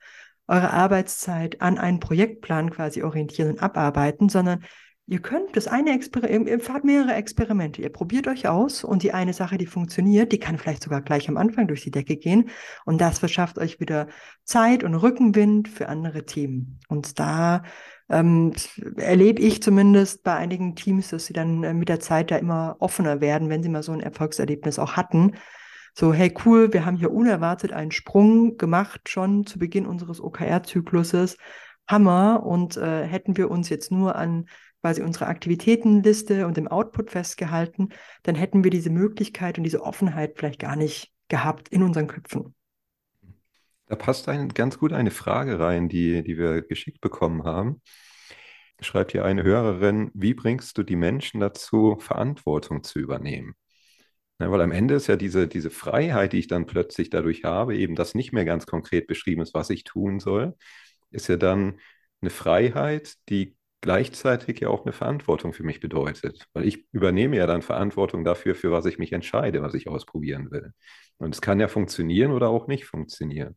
eure Arbeitszeit an einen Projektplan quasi orientieren und abarbeiten, sondern ihr könnt das eine Experiment, ihr fahrt mehrere Experimente, ihr probiert euch aus und die eine Sache, die funktioniert, die kann vielleicht sogar gleich am Anfang durch die Decke gehen und das verschafft euch wieder Zeit und Rückenwind für andere Themen. Und da ähm, erlebe ich zumindest bei einigen Teams, dass sie dann äh, mit der Zeit da immer offener werden, wenn sie mal so ein Erfolgserlebnis auch hatten, So, hey, cool, wir haben hier unerwartet einen Sprung gemacht, schon zu Beginn unseres OKR-Zykluses. Hammer. Und äh, hätten wir uns jetzt nur an quasi unsere Aktivitätenliste und dem Output festgehalten, dann hätten wir diese Möglichkeit und diese Offenheit vielleicht gar nicht gehabt in unseren Köpfen.
Da passt ein, ganz gut eine Frage rein, die, die wir geschickt bekommen haben. Schreibt hier eine Hörerin, wie bringst du die Menschen dazu, Verantwortung zu übernehmen? Ja, weil am Ende ist ja diese, diese Freiheit, die ich dann plötzlich dadurch habe, eben das nicht mehr ganz konkret beschrieben ist, was ich tun soll, ist ja dann eine Freiheit, die gleichzeitig ja auch eine Verantwortung für mich bedeutet. Weil ich übernehme ja dann Verantwortung dafür, für was ich mich entscheide, was ich ausprobieren will. Und es kann ja funktionieren oder auch nicht funktionieren.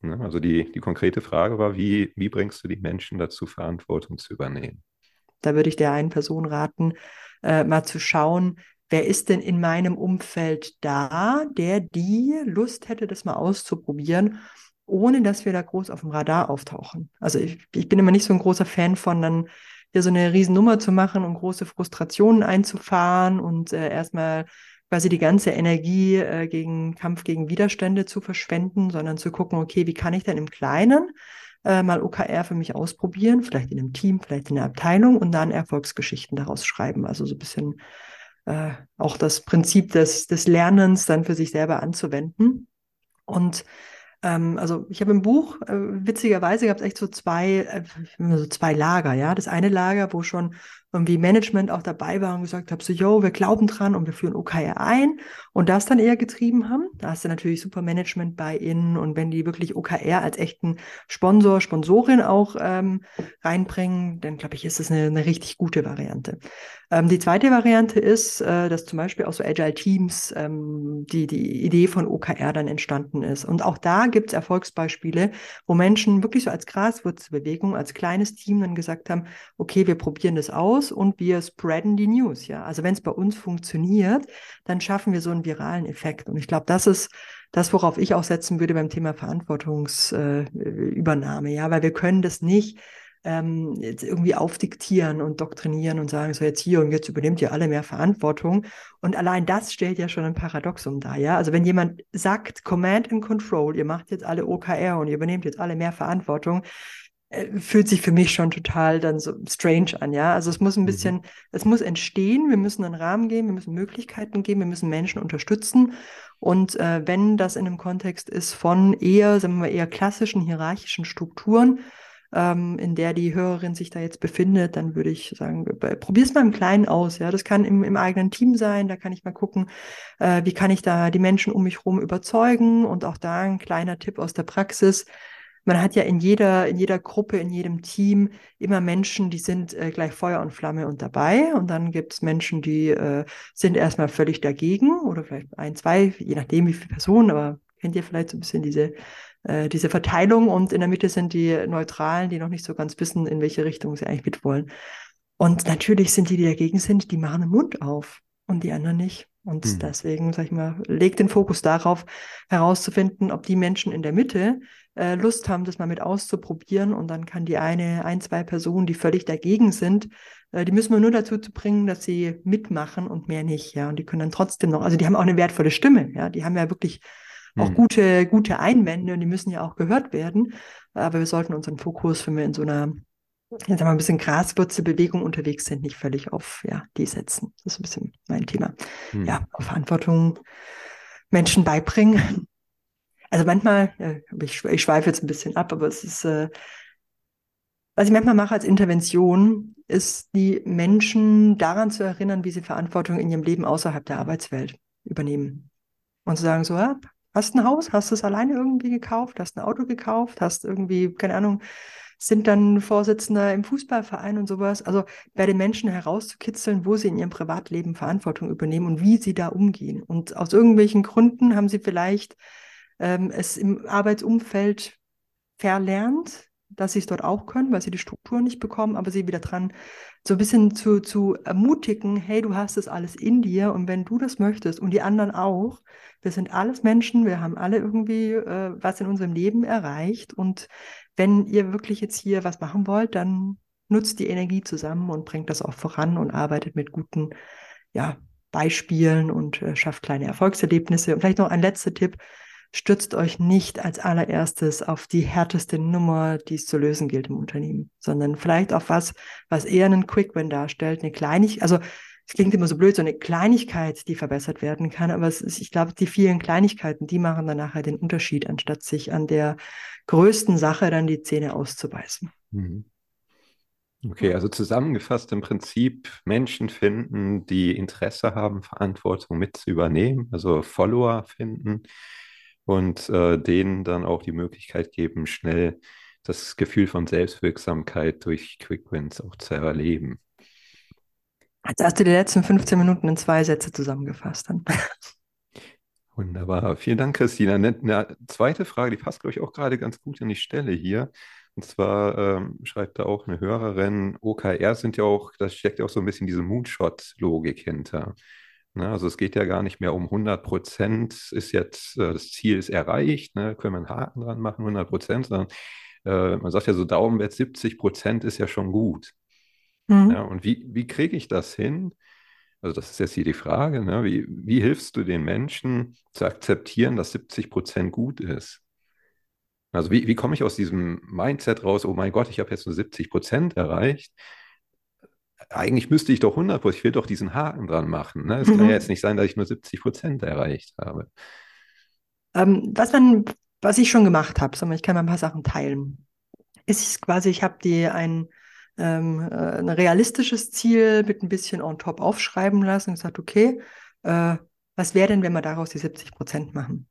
Ne? Also die, die konkrete Frage war, wie, wie bringst du die Menschen dazu, Verantwortung zu übernehmen?
Da würde ich der einen Person raten, äh, mal zu schauen, wer ist denn in meinem Umfeld da, der die Lust hätte, das mal auszuprobieren, ohne dass wir da groß auf dem Radar auftauchen. Also ich, ich bin immer nicht so ein großer Fan von dann hier so eine Riesennummer zu machen und große Frustrationen einzufahren und äh, erstmal quasi die ganze Energie äh, gegen Kampf gegen Widerstände zu verschwenden, sondern zu gucken, okay, wie kann ich denn im Kleinen äh, mal OKR für mich ausprobieren, vielleicht in einem Team, vielleicht in der Abteilung und dann Erfolgsgeschichten daraus schreiben. Also so ein bisschen äh, auch das Prinzip des, des Lernens dann für sich selber anzuwenden. Und ähm, also ich habe im Buch, äh, witzigerweise gab es echt so zwei, äh, so zwei Lager, ja. Das eine Lager, wo schon irgendwie Management auch dabei war und gesagt habe, so, yo, wir glauben dran und wir führen OKR ein und das dann eher getrieben haben. Da hast du natürlich super Management bei ihnen und wenn die wirklich OKR als echten Sponsor, Sponsorin auch ähm, reinbringen, dann glaube ich, ist das eine, eine richtig gute Variante. Ähm, die zweite Variante ist, äh, dass zum Beispiel auch so Agile Teams ähm, die, die Idee von OKR dann entstanden ist. Und auch da gibt es Erfolgsbeispiele, wo Menschen wirklich so als Graswurzelbewegung, als kleines Team dann gesagt haben, okay, wir probieren das aus und wir spreaden die News. Ja, also wenn es bei uns funktioniert, dann schaffen wir so einen viralen Effekt. Und ich glaube, das ist das, worauf ich auch setzen würde beim Thema Verantwortungsübernahme. Äh, ja, weil wir können das nicht ähm, jetzt irgendwie aufdiktieren und doktrinieren und sagen, so jetzt hier und jetzt übernehmt ihr alle mehr Verantwortung. Und allein das stellt ja schon ein Paradoxum dar, ja. Also wenn jemand sagt, Command and Control, ihr macht jetzt alle OKR und ihr übernehmt jetzt alle mehr Verantwortung, fühlt sich für mich schon total dann so strange an, ja. Also es muss ein mhm. bisschen, mhm. es muss entstehen, wir müssen einen Rahmen geben, wir müssen Möglichkeiten geben, wir müssen Menschen unterstützen. Und äh, wenn das in einem Kontext ist von eher, sagen wir mal, eher klassischen hierarchischen Strukturen, ähm, in der die Hörerin sich da jetzt befindet, dann würde ich sagen, probier es mal im Kleinen aus. Ja, das kann im, im eigenen Team sein. Da kann ich mal gucken, äh, wie kann ich da die Menschen um mich herum überzeugen. Und auch da ein kleiner Tipp aus der Praxis. Man hat ja in jeder, in jeder Gruppe, in jedem Team immer Menschen, die sind äh, gleich Feuer und Flamme und dabei. Und dann gibt es Menschen, die äh, sind erstmal völlig dagegen oder vielleicht ein, zwei, je nachdem wie viele Personen, aber kennt ihr vielleicht so ein bisschen diese äh, diese Verteilung und in der Mitte sind die Neutralen, die noch nicht so ganz wissen, in welche Richtung sie eigentlich mitwollen. Und natürlich sind die, die dagegen sind, die machen den Mund auf und die anderen nicht. Und hm. deswegen, sag ich mal, legt den Fokus darauf, herauszufinden, ob die Menschen in der Mitte äh, Lust haben, das mal mit auszuprobieren. Und dann kann die eine, ein, zwei Personen, die völlig dagegen sind, äh, die müssen wir nur dazu zu bringen, dass sie mitmachen und mehr nicht. Ja, und die können dann trotzdem noch, also die haben auch eine wertvolle Stimme. Ja, die haben ja wirklich auch hm. gute, gute Einwände und die müssen ja auch gehört werden. Aber wir sollten unseren Fokus, wenn wir in so einer, jetzt haben wir ein bisschen Graswurzelbewegung unterwegs sind, nicht völlig auf ja, die setzen. Das ist ein bisschen mein Thema. Hm. Ja, Verantwortung Menschen beibringen. Also manchmal, ich, ich schweife jetzt ein bisschen ab, aber es ist, äh, was ich manchmal mache als Intervention, ist die Menschen daran zu erinnern, wie sie Verantwortung in ihrem Leben außerhalb der Arbeitswelt übernehmen. Und zu sagen, so, ja, Hast ein Haus? Hast du es alleine irgendwie gekauft? Hast ein Auto gekauft? Hast irgendwie, keine Ahnung, sind dann Vorsitzender im Fußballverein und sowas. Also bei den Menschen herauszukitzeln, wo sie in ihrem Privatleben Verantwortung übernehmen und wie sie da umgehen. Und aus irgendwelchen Gründen haben sie vielleicht ähm, es im Arbeitsumfeld verlernt, dass sie es dort auch können, weil sie die Struktur nicht bekommen, aber sie wieder dran so ein bisschen zu, zu ermutigen, hey, du hast es alles in dir und wenn du das möchtest und die anderen auch, wir sind alles Menschen, wir haben alle irgendwie äh, was in unserem Leben erreicht und wenn ihr wirklich jetzt hier was machen wollt, dann nutzt die Energie zusammen und bringt das auch voran und arbeitet mit guten, ja, Beispielen und äh, schafft kleine Erfolgserlebnisse. Und vielleicht noch ein letzter Tipp. Stürzt euch nicht als allererstes auf die härteste Nummer, die es zu lösen gilt im Unternehmen, sondern vielleicht auf was, was eher einen Quick-Win darstellt, eine Kleinigkeit, also es klingt immer so blöd, so eine Kleinigkeit, die verbessert werden kann, aber es ist, ich glaube, die vielen Kleinigkeiten, die machen dann nachher den Unterschied, anstatt sich an der größten Sache dann die Zähne auszubeißen. Mhm.
Okay, also zusammengefasst im Prinzip Menschen finden, die Interesse haben, Verantwortung mit zu übernehmen, also Follower finden und äh, denen dann auch die Möglichkeit geben, schnell das Gefühl von Selbstwirksamkeit durch Quick Wins auch zu erleben.
Jetzt hast du die letzten 15 Minuten in zwei Sätze zusammengefasst. Dann. <laughs>
Wunderbar. Vielen Dank, Christina. Eine, zweite Frage, die passt, glaube ich, auch gerade ganz gut an die Stelle hier. Und zwar ähm, schreibt da auch eine Hörerin, OKR sind ja auch, da steckt ja auch so ein bisschen diese Moonshot-Logik hinter. Ne? Also es geht ja gar nicht mehr um 100 Prozent, ist jetzt, äh, das Ziel ist erreicht, ne? können wir einen Haken dran machen, 100 Prozent, sondern äh, man sagt ja so, Daumenwert 70 Prozent ist ja schon gut. Mhm. Ja, und wie, wie kriege ich das hin? Also das ist jetzt hier die Frage, ne? wie, wie hilfst du den Menschen zu akzeptieren, dass 70 Prozent gut ist? Also wie, wie komme ich aus diesem Mindset raus, oh mein Gott, ich habe jetzt nur 70 Prozent erreicht? Eigentlich müsste ich doch 100 Prozent, ich will doch diesen Haken dran machen. Ne? Es mhm. kann ja jetzt nicht sein, dass ich nur 70 Prozent erreicht habe.
Ähm, was, man, was ich schon gemacht habe, ich kann mal ein paar Sachen teilen, ist quasi, ich habe die ein ähm, äh, ein realistisches Ziel mit ein bisschen on top aufschreiben lassen und gesagt, okay, äh, was wäre denn, wenn wir daraus die 70 Prozent machen?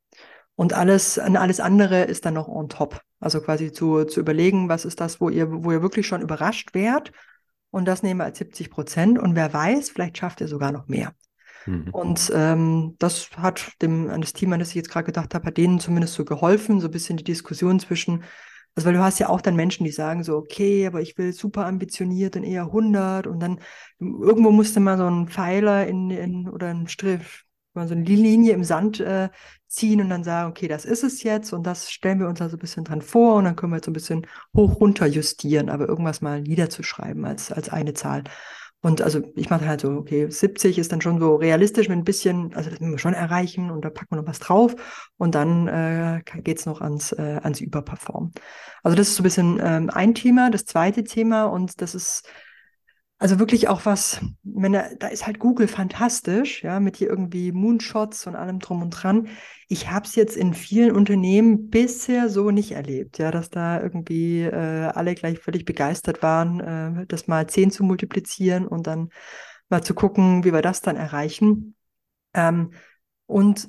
Und alles, alles andere ist dann noch on top. Also quasi zu, zu überlegen, was ist das, wo ihr, wo ihr wirklich schon überrascht wärt. Und das nehmen wir als 70 Prozent. Und wer weiß, vielleicht schafft ihr sogar noch mehr. Mhm. Und ähm, das hat dem, an das Team, an das ich jetzt gerade gedacht habe, hat denen zumindest so geholfen, so ein bisschen die Diskussion zwischen, also weil du hast ja auch dann Menschen, die sagen so, okay, aber ich will super ambitioniert und eher 100 und dann irgendwo musste man so einen Pfeiler in, in oder einen Strich, so eine Linie im Sand äh, ziehen und dann sagen, okay, das ist es jetzt und das stellen wir uns da so ein bisschen dran vor und dann können wir jetzt so ein bisschen hoch runter justieren, aber irgendwas mal niederzuschreiben als, als eine Zahl. Und also ich mache halt so, okay, 70 ist dann schon so realistisch mit ein bisschen, also das müssen wir schon erreichen und da packen wir noch was drauf und dann äh, geht noch ans, äh, ans Überperform. Also das ist so ein bisschen ähm, ein Thema. Das zweite Thema und das ist also wirklich auch was, wenn da, da ist halt Google fantastisch, ja, mit hier irgendwie Moonshots und allem drum und dran. Ich habe es jetzt in vielen Unternehmen bisher so nicht erlebt, ja, dass da irgendwie äh, alle gleich völlig begeistert waren, äh, das mal zehn zu multiplizieren und dann mal zu gucken, wie wir das dann erreichen. Ähm, und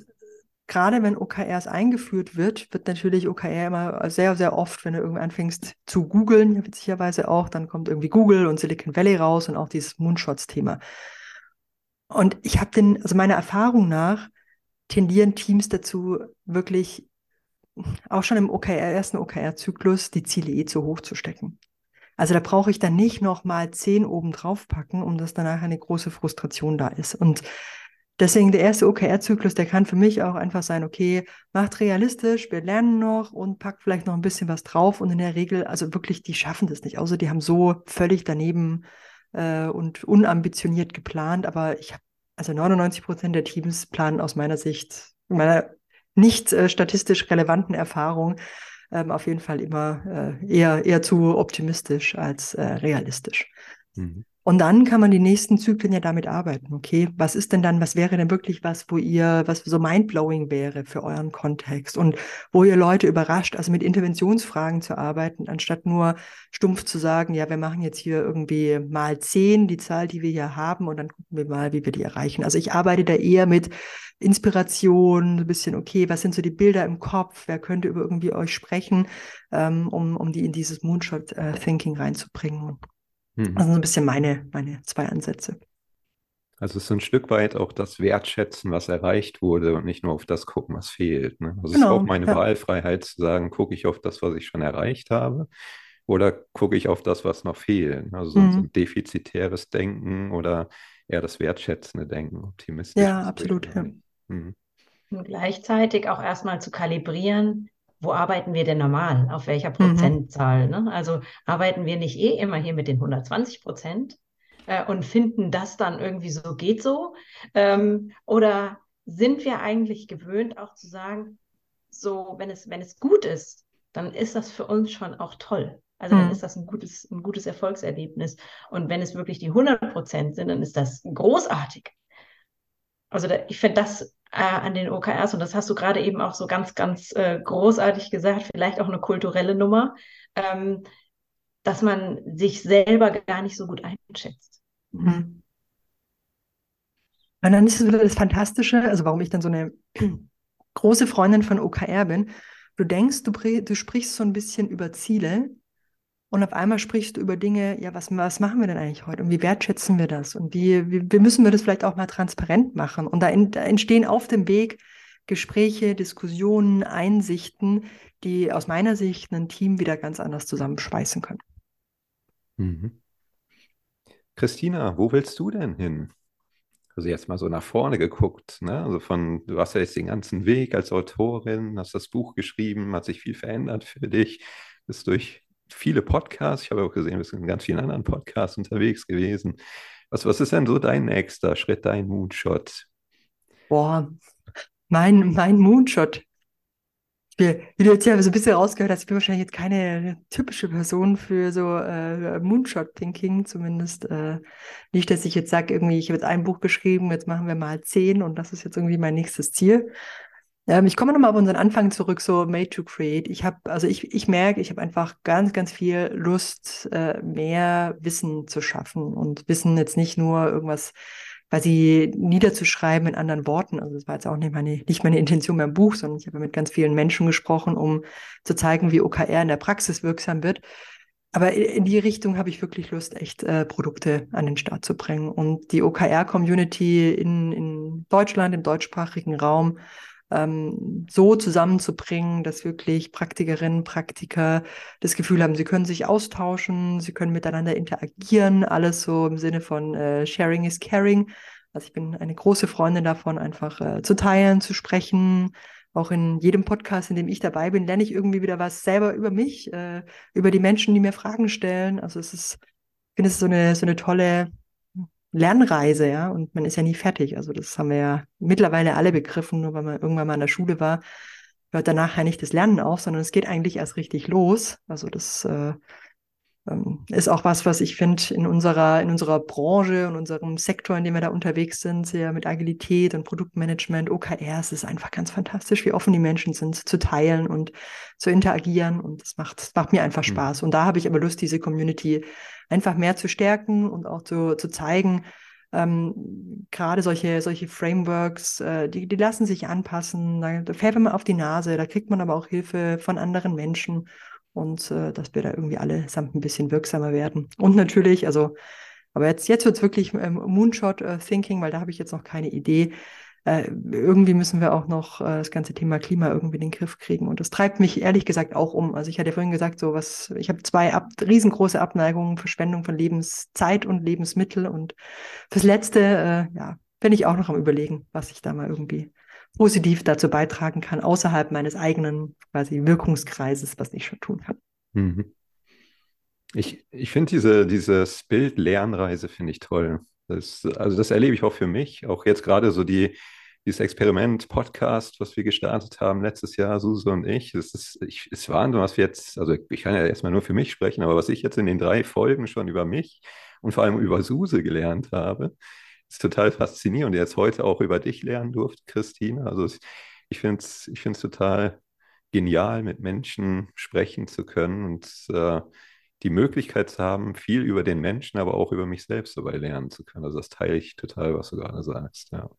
gerade wenn OKRs eingeführt wird, wird natürlich OKR immer sehr, sehr oft, wenn du irgendwie anfängst zu googeln, ja, witzigerweise auch, dann kommt irgendwie Google und Silicon Valley raus und auch dieses Moonshots-Thema. Und ich habe den, also meiner Erfahrung nach, tendieren Teams dazu, wirklich auch schon im OKR, ersten OKR-Zyklus die Ziele eh zu hoch zu stecken. Also da brauche ich dann nicht noch mal zehn oben drauf packen, um dass danach eine große Frustration da ist. Und Deswegen der erste OKR-Zyklus, der kann für mich auch einfach sein, okay, macht realistisch, wir lernen noch und packt vielleicht noch ein bisschen was drauf. Und in der Regel, also wirklich, die schaffen das nicht. Außer die haben so völlig daneben äh, und unambitioniert geplant. Aber ich habe, also 99 Prozent der Teams planen aus meiner Sicht, meiner nicht äh, statistisch relevanten Erfahrung, ähm, auf jeden Fall immer äh, eher, eher zu optimistisch als äh, realistisch. Mhm. Und dann kann man die nächsten Zyklen ja damit arbeiten. Okay, was ist denn dann, was wäre denn wirklich was, wo ihr, was so mindblowing wäre für euren Kontext und wo ihr Leute überrascht, also mit Interventionsfragen zu arbeiten, anstatt nur stumpf zu sagen, ja, wir machen jetzt hier irgendwie mal zehn, die Zahl, die wir hier haben, und dann gucken wir mal, wie wir die erreichen. Also ich arbeite da eher mit Inspiration, ein bisschen, okay, was sind so die Bilder im Kopf, wer könnte über irgendwie euch sprechen, ähm, um, um die in dieses Moonshot-Thinking äh, reinzubringen. Mhm. Das sind so ein bisschen meine, meine zwei Ansätze.
Also es ist ein Stück weit auch das Wertschätzen, was erreicht wurde und nicht nur auf das gucken, was fehlt. Ne? Also genau, es ist auch meine ja. Wahlfreiheit zu sagen, gucke ich auf das, was ich schon erreicht habe oder gucke ich auf das, was noch fehlt. Also mhm. so ein defizitäres Denken oder eher das wertschätzende Denken, optimistisch.
Ja, absolut. Ja.
Mhm. Und gleichzeitig auch erstmal zu kalibrieren, wo arbeiten wir denn normal? Auf welcher mhm. Prozentzahl? Mhm. Ne? Also arbeiten wir nicht eh immer hier mit den 120 Prozent, äh, und finden das dann irgendwie so geht so? Ähm, oder sind wir eigentlich gewöhnt, auch zu sagen, so, wenn es, wenn es gut ist, dann ist das für uns schon auch toll. Also dann hm. ist das ein gutes, ein gutes Erfolgserlebnis. Und wenn es wirklich die 100 Prozent sind, dann ist das großartig. Also da, ich finde das äh, an den OKRs, und das hast du gerade eben auch so ganz, ganz äh, großartig gesagt, vielleicht auch eine kulturelle Nummer, ähm, dass man sich selber gar nicht so gut einschätzt. Mhm.
Und dann ist es wieder das Fantastische, also warum ich dann so eine <clears throat> große Freundin von OKR bin. Du denkst, du, du sprichst so ein bisschen über Ziele und auf einmal sprichst du über Dinge, ja, was, was machen wir denn eigentlich heute und wie wertschätzen wir das und wie, wie, wie müssen wir das vielleicht auch mal transparent machen? Und da, in, da entstehen auf dem Weg Gespräche, Diskussionen, Einsichten, die aus meiner Sicht ein Team wieder ganz anders zusammenschweißen können.
Mhm. Christina, wo willst du denn hin? Also jetzt mal so nach vorne geguckt, ne? Also von, du hast ja jetzt den ganzen Weg als Autorin, hast das Buch geschrieben, hat sich viel verändert für dich, bist durch viele Podcasts. Ich habe auch gesehen, du bist in ganz vielen anderen Podcasts unterwegs gewesen. Was, was ist denn so dein nächster Schritt, dein Moonshot?
Boah, mein, mein Moonshot. wie du jetzt ja so ein bisschen rausgehört hast, ich bin wahrscheinlich jetzt keine typische Person für so äh, Moonshot-Thinking, zumindest äh, nicht, dass ich jetzt sage, irgendwie, ich habe jetzt ein Buch geschrieben, jetzt machen wir mal zehn und das ist jetzt irgendwie mein nächstes Ziel. Ähm, ich komme nochmal auf unseren Anfang zurück, so Made to Create. Ich habe, also ich, ich merke, ich habe einfach ganz, ganz viel Lust, äh, mehr Wissen zu schaffen und Wissen jetzt nicht nur irgendwas quasi niederzuschreiben in anderen Worten. Also das war jetzt auch nicht meine, nicht meine Intention beim Buch, sondern ich habe mit ganz vielen Menschen gesprochen, um zu zeigen, wie OKR in der Praxis wirksam wird. Aber in die Richtung habe ich wirklich Lust, echt äh, Produkte an den Start zu bringen. Und die OKR-Community in, in Deutschland, im deutschsprachigen Raum, ähm, so zusammenzubringen, dass wirklich Praktikerinnen, Praktiker das Gefühl haben, sie können sich austauschen, sie können miteinander interagieren, alles so im Sinne von äh, Sharing is Caring. Also ich bin eine große Freundin davon, einfach äh, zu teilen, zu sprechen. Auch in jedem Podcast, in dem ich dabei bin, lerne ich irgendwie wieder was selber über mich, äh, über die Menschen, die mir Fragen stellen. Also es ist, ich finde es so eine, so eine tolle Lernreise, ja, und man ist ja nie fertig. Also das haben wir ja mittlerweile alle begriffen, nur weil man irgendwann mal in der Schule war, hört danach ja nicht das Lernen auf, sondern es geht eigentlich erst richtig los. Also das äh, ist auch was, was ich finde in unserer, in unserer Branche und unserem Sektor, in dem wir da unterwegs sind, sehr mit Agilität und Produktmanagement, OKRs, ist einfach ganz fantastisch, wie offen die Menschen sind, zu teilen und zu interagieren. Und das macht, das macht mir einfach mhm. Spaß. Und da habe ich aber Lust, diese Community einfach mehr zu stärken und auch zu, zu zeigen, ähm, gerade solche, solche Frameworks, äh, die, die lassen sich anpassen. Da, da fährt man auf die Nase, da kriegt man aber auch Hilfe von anderen Menschen und äh, dass wir da irgendwie alle samt ein bisschen wirksamer werden. Und natürlich, also, aber jetzt, jetzt wird es wirklich ähm, Moonshot-Thinking, äh, weil da habe ich jetzt noch keine Idee äh, irgendwie müssen wir auch noch äh, das ganze Thema Klima irgendwie in den Griff kriegen. Und das treibt mich ehrlich gesagt auch um. Also ich hatte ja vorhin gesagt, so was, ich habe zwei ab, riesengroße Abneigungen, Verschwendung von Lebenszeit und Lebensmittel. Und fürs Letzte, äh, ja, bin ich auch noch am überlegen, was ich da mal irgendwie positiv dazu beitragen kann, außerhalb meines eigenen quasi Wirkungskreises, was ich schon tun kann. Mhm.
Ich, ich finde diese, dieses Bild Lernreise finde ich toll. Das, also das erlebe ich auch für mich. Auch jetzt gerade so die, dieses Experiment, Podcast, was wir gestartet haben letztes Jahr, Suse und ich. Das ist, ich, ist Wahnsinn, was wir jetzt, also ich kann ja erstmal nur für mich sprechen, aber was ich jetzt in den drei Folgen schon über mich und vor allem über Suse gelernt habe, ist total faszinierend. Jetzt heute auch über dich lernen durfte, Christine. Also ich finde es ich total genial, mit Menschen sprechen zu können und äh, die Möglichkeit zu haben, viel über den Menschen, aber auch über mich selbst dabei lernen zu können. Also das teile ich total, was du gerade sagst. Ja.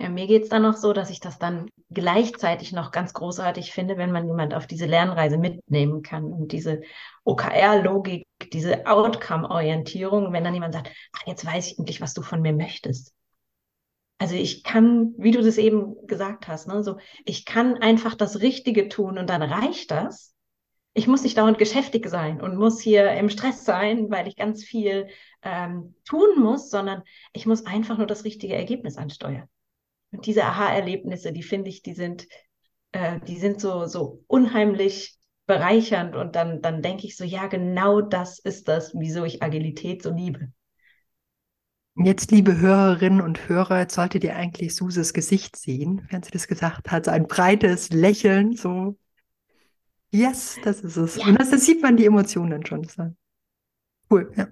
Ja, mir geht es dann noch so, dass ich das dann gleichzeitig noch ganz großartig finde, wenn man jemand auf diese Lernreise mitnehmen kann und diese OKR-Logik, diese Outcome-Orientierung, wenn dann jemand sagt, ach, jetzt weiß ich endlich, was du von mir möchtest. Also ich kann, wie du das eben gesagt hast, ne, so ich kann einfach das Richtige tun und dann reicht das ich muss nicht dauernd geschäftig sein und muss hier im Stress sein, weil ich ganz viel ähm, tun muss, sondern ich muss einfach nur das richtige Ergebnis ansteuern. Und diese Aha-Erlebnisse, die finde ich, die sind, äh, die sind so, so unheimlich bereichernd und dann, dann denke ich so, ja, genau das ist das, wieso ich Agilität so liebe.
Jetzt, liebe Hörerinnen und Hörer, jetzt solltet ihr eigentlich Suses Gesicht sehen, während sie das gesagt hat. So ein breites Lächeln, so, yes, das ist es. Ja. Und das, das, sieht man die Emotionen schon. Cool, ja.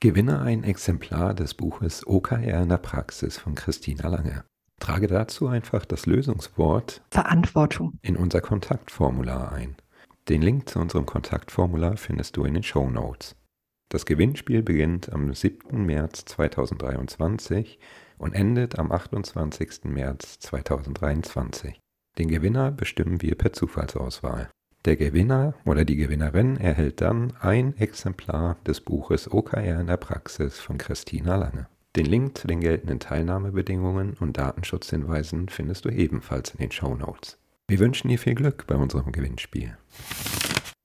Gewinne ein Exemplar des Buches OKR in der Praxis von Christina Lange. Trage dazu einfach das Lösungswort
Verantwortung
in unser Kontaktformular ein. Den Link zu unserem Kontaktformular findest du in den Show Notes. Das Gewinnspiel beginnt am 7. März 2023 und endet am 28. März 2023. Den Gewinner bestimmen wir per Zufallsauswahl. Der Gewinner oder die Gewinnerin erhält dann ein Exemplar des Buches OKR in der Praxis von Christina Lange. Den Link zu den geltenden Teilnahmebedingungen und Datenschutzhinweisen findest du ebenfalls in den Show Notes. Wir wünschen dir viel Glück bei unserem Gewinnspiel.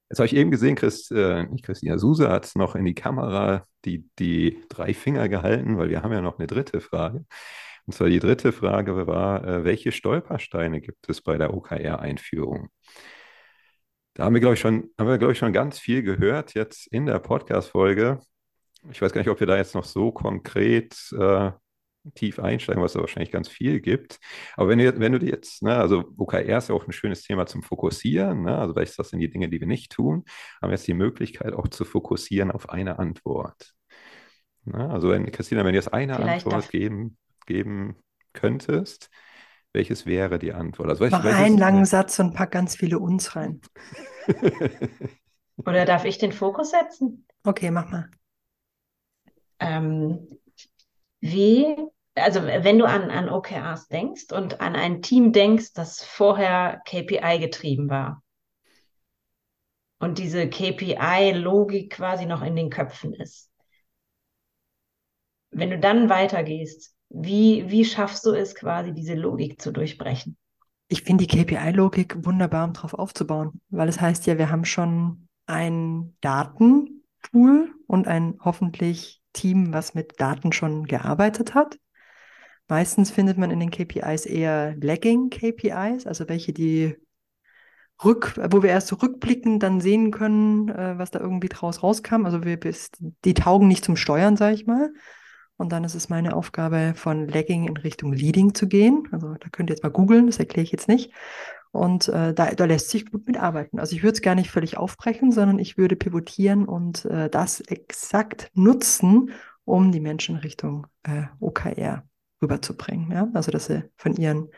Jetzt habe ich eben gesehen, Chris, äh, Christina Suse hat noch in die Kamera die, die drei Finger gehalten, weil wir haben ja noch eine dritte Frage. Und zwar die dritte Frage war, äh, welche Stolpersteine gibt es bei der OKR-Einführung? Da haben wir, glaube ich, schon, haben wir, glaube ich, schon ganz viel gehört jetzt in der Podcast-Folge. Ich weiß gar nicht, ob wir da jetzt noch so konkret äh, tief einsteigen, was da wahrscheinlich ganz viel gibt. Aber wenn du, wenn du jetzt, ne, also OKR ist ja auch ein schönes Thema zum Fokussieren, ne, also welches das sind die Dinge, die wir nicht tun, haben wir jetzt die Möglichkeit auch zu fokussieren auf eine Antwort. Ne, also wenn, Christina, wenn du jetzt eine Vielleicht Antwort geben, geben könntest, welches wäre die Antwort?
Also, Mach welches, einen langen Satz und pack ganz viele uns rein. <laughs>
Oder darf ich den Fokus setzen?
Okay, mach mal.
Ähm, wie, also wenn du an, an OKRs denkst und an ein Team denkst, das vorher KPI getrieben war und diese KPI-Logik quasi noch in den Köpfen ist. Wenn du dann weitergehst, wie, wie schaffst du es quasi, diese Logik zu durchbrechen?
Ich finde die KPI-Logik wunderbar, um darauf aufzubauen, weil es heißt ja, wir haben schon ein Datenpool und ein hoffentlich Team, was mit Daten schon gearbeitet hat. Meistens findet man in den KPIs eher Lagging KPIs, also welche, die rück, wo wir erst so rückblickend dann sehen können, äh, was da irgendwie draus rauskam. Also wir, die taugen nicht zum Steuern, sage ich mal. Und dann ist es meine Aufgabe, von Lagging in Richtung Leading zu gehen. Also da könnt ihr jetzt mal googeln, das erkläre ich jetzt nicht. Und äh, da, da lässt sich gut mitarbeiten. Also ich würde es gar nicht völlig aufbrechen, sondern ich würde pivotieren und äh, das exakt nutzen, um die Menschen Richtung äh, OKR rüberzubringen. Ja? Also dass sie von ihren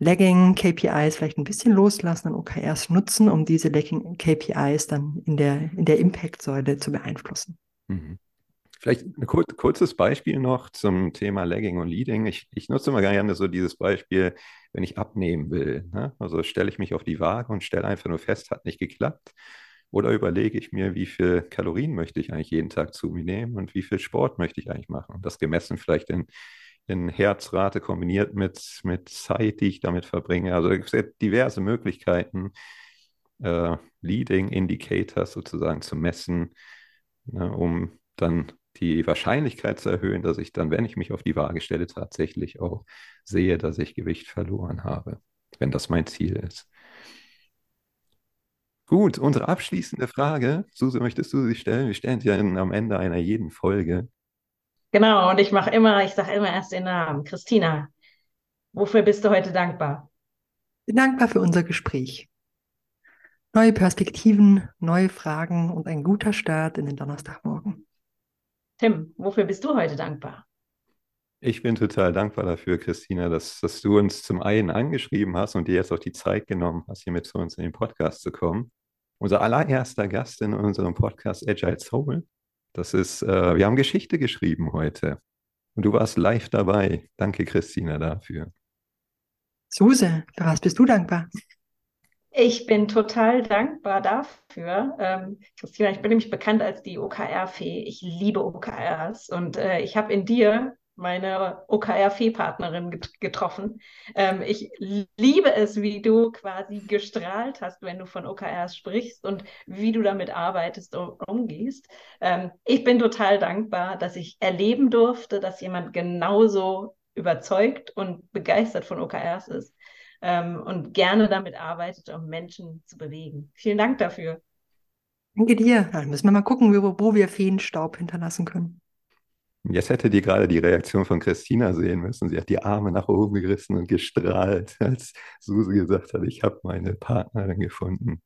Lagging KPIs vielleicht ein bisschen loslassen und OKRs nutzen, um diese Lagging KPIs dann in der, in der Impact-Säule zu beeinflussen. Mhm.
Vielleicht ein kur kurzes Beispiel noch zum Thema Lagging und Leading. Ich, ich nutze immer gerne so dieses Beispiel, wenn ich abnehmen will. Ne? Also stelle ich mich auf die Waage und stelle einfach nur fest, hat nicht geklappt. Oder überlege ich mir, wie viel Kalorien möchte ich eigentlich jeden Tag zu mir nehmen und wie viel Sport möchte ich eigentlich machen. Und das gemessen vielleicht in, in Herzrate kombiniert mit, mit Zeit, die ich damit verbringe. Also es gibt diverse Möglichkeiten, äh, Leading Indicators sozusagen zu messen, ne, um dann die Wahrscheinlichkeit zu erhöhen, dass ich dann, wenn ich mich auf die Waage stelle, tatsächlich auch sehe, dass ich Gewicht verloren habe, wenn das mein Ziel ist. Gut, unsere abschließende Frage, Suse, möchtest du sie stellen? Wir stellen sie ja am Ende einer jeden Folge.
Genau, und ich mache immer, ich sage immer erst den Namen. Christina, wofür bist du heute dankbar?
Ich bin dankbar für unser Gespräch. Neue Perspektiven, neue Fragen und ein guter Start in den Donnerstagmorgen.
Tim, wofür bist du heute dankbar?
Ich bin total dankbar dafür, Christina, dass, dass du uns zum einen angeschrieben hast und dir jetzt auch die Zeit genommen hast, hier mit zu uns in den Podcast zu kommen. Unser allererster Gast in unserem Podcast Agile Soul. Das ist, äh, wir haben Geschichte geschrieben heute. Und du warst live dabei. Danke, Christina, dafür.
Suse, für was bist du dankbar?
Ich bin total dankbar dafür. Ähm, Christina, ich bin nämlich bekannt als die OKR-Fee. Ich liebe OKRs und äh, ich habe in dir meine OKR-Fee-Partnerin get getroffen. Ähm, ich liebe es, wie du quasi gestrahlt hast, wenn du von OKRs sprichst und wie du damit arbeitest und umgehst. Ähm, ich bin total dankbar, dass ich erleben durfte, dass jemand genauso überzeugt und begeistert von OKRs ist. Ähm, und gerne damit arbeitet, um Menschen zu bewegen. Vielen Dank dafür.
Danke dir. Dann müssen wir mal gucken, wo, wo wir Feenstaub hinterlassen können.
Jetzt hättet ihr gerade die Reaktion von Christina sehen müssen. Sie hat die Arme nach oben gerissen und gestrahlt, <laughs> als Suse gesagt hat, ich habe meine Partnerin gefunden.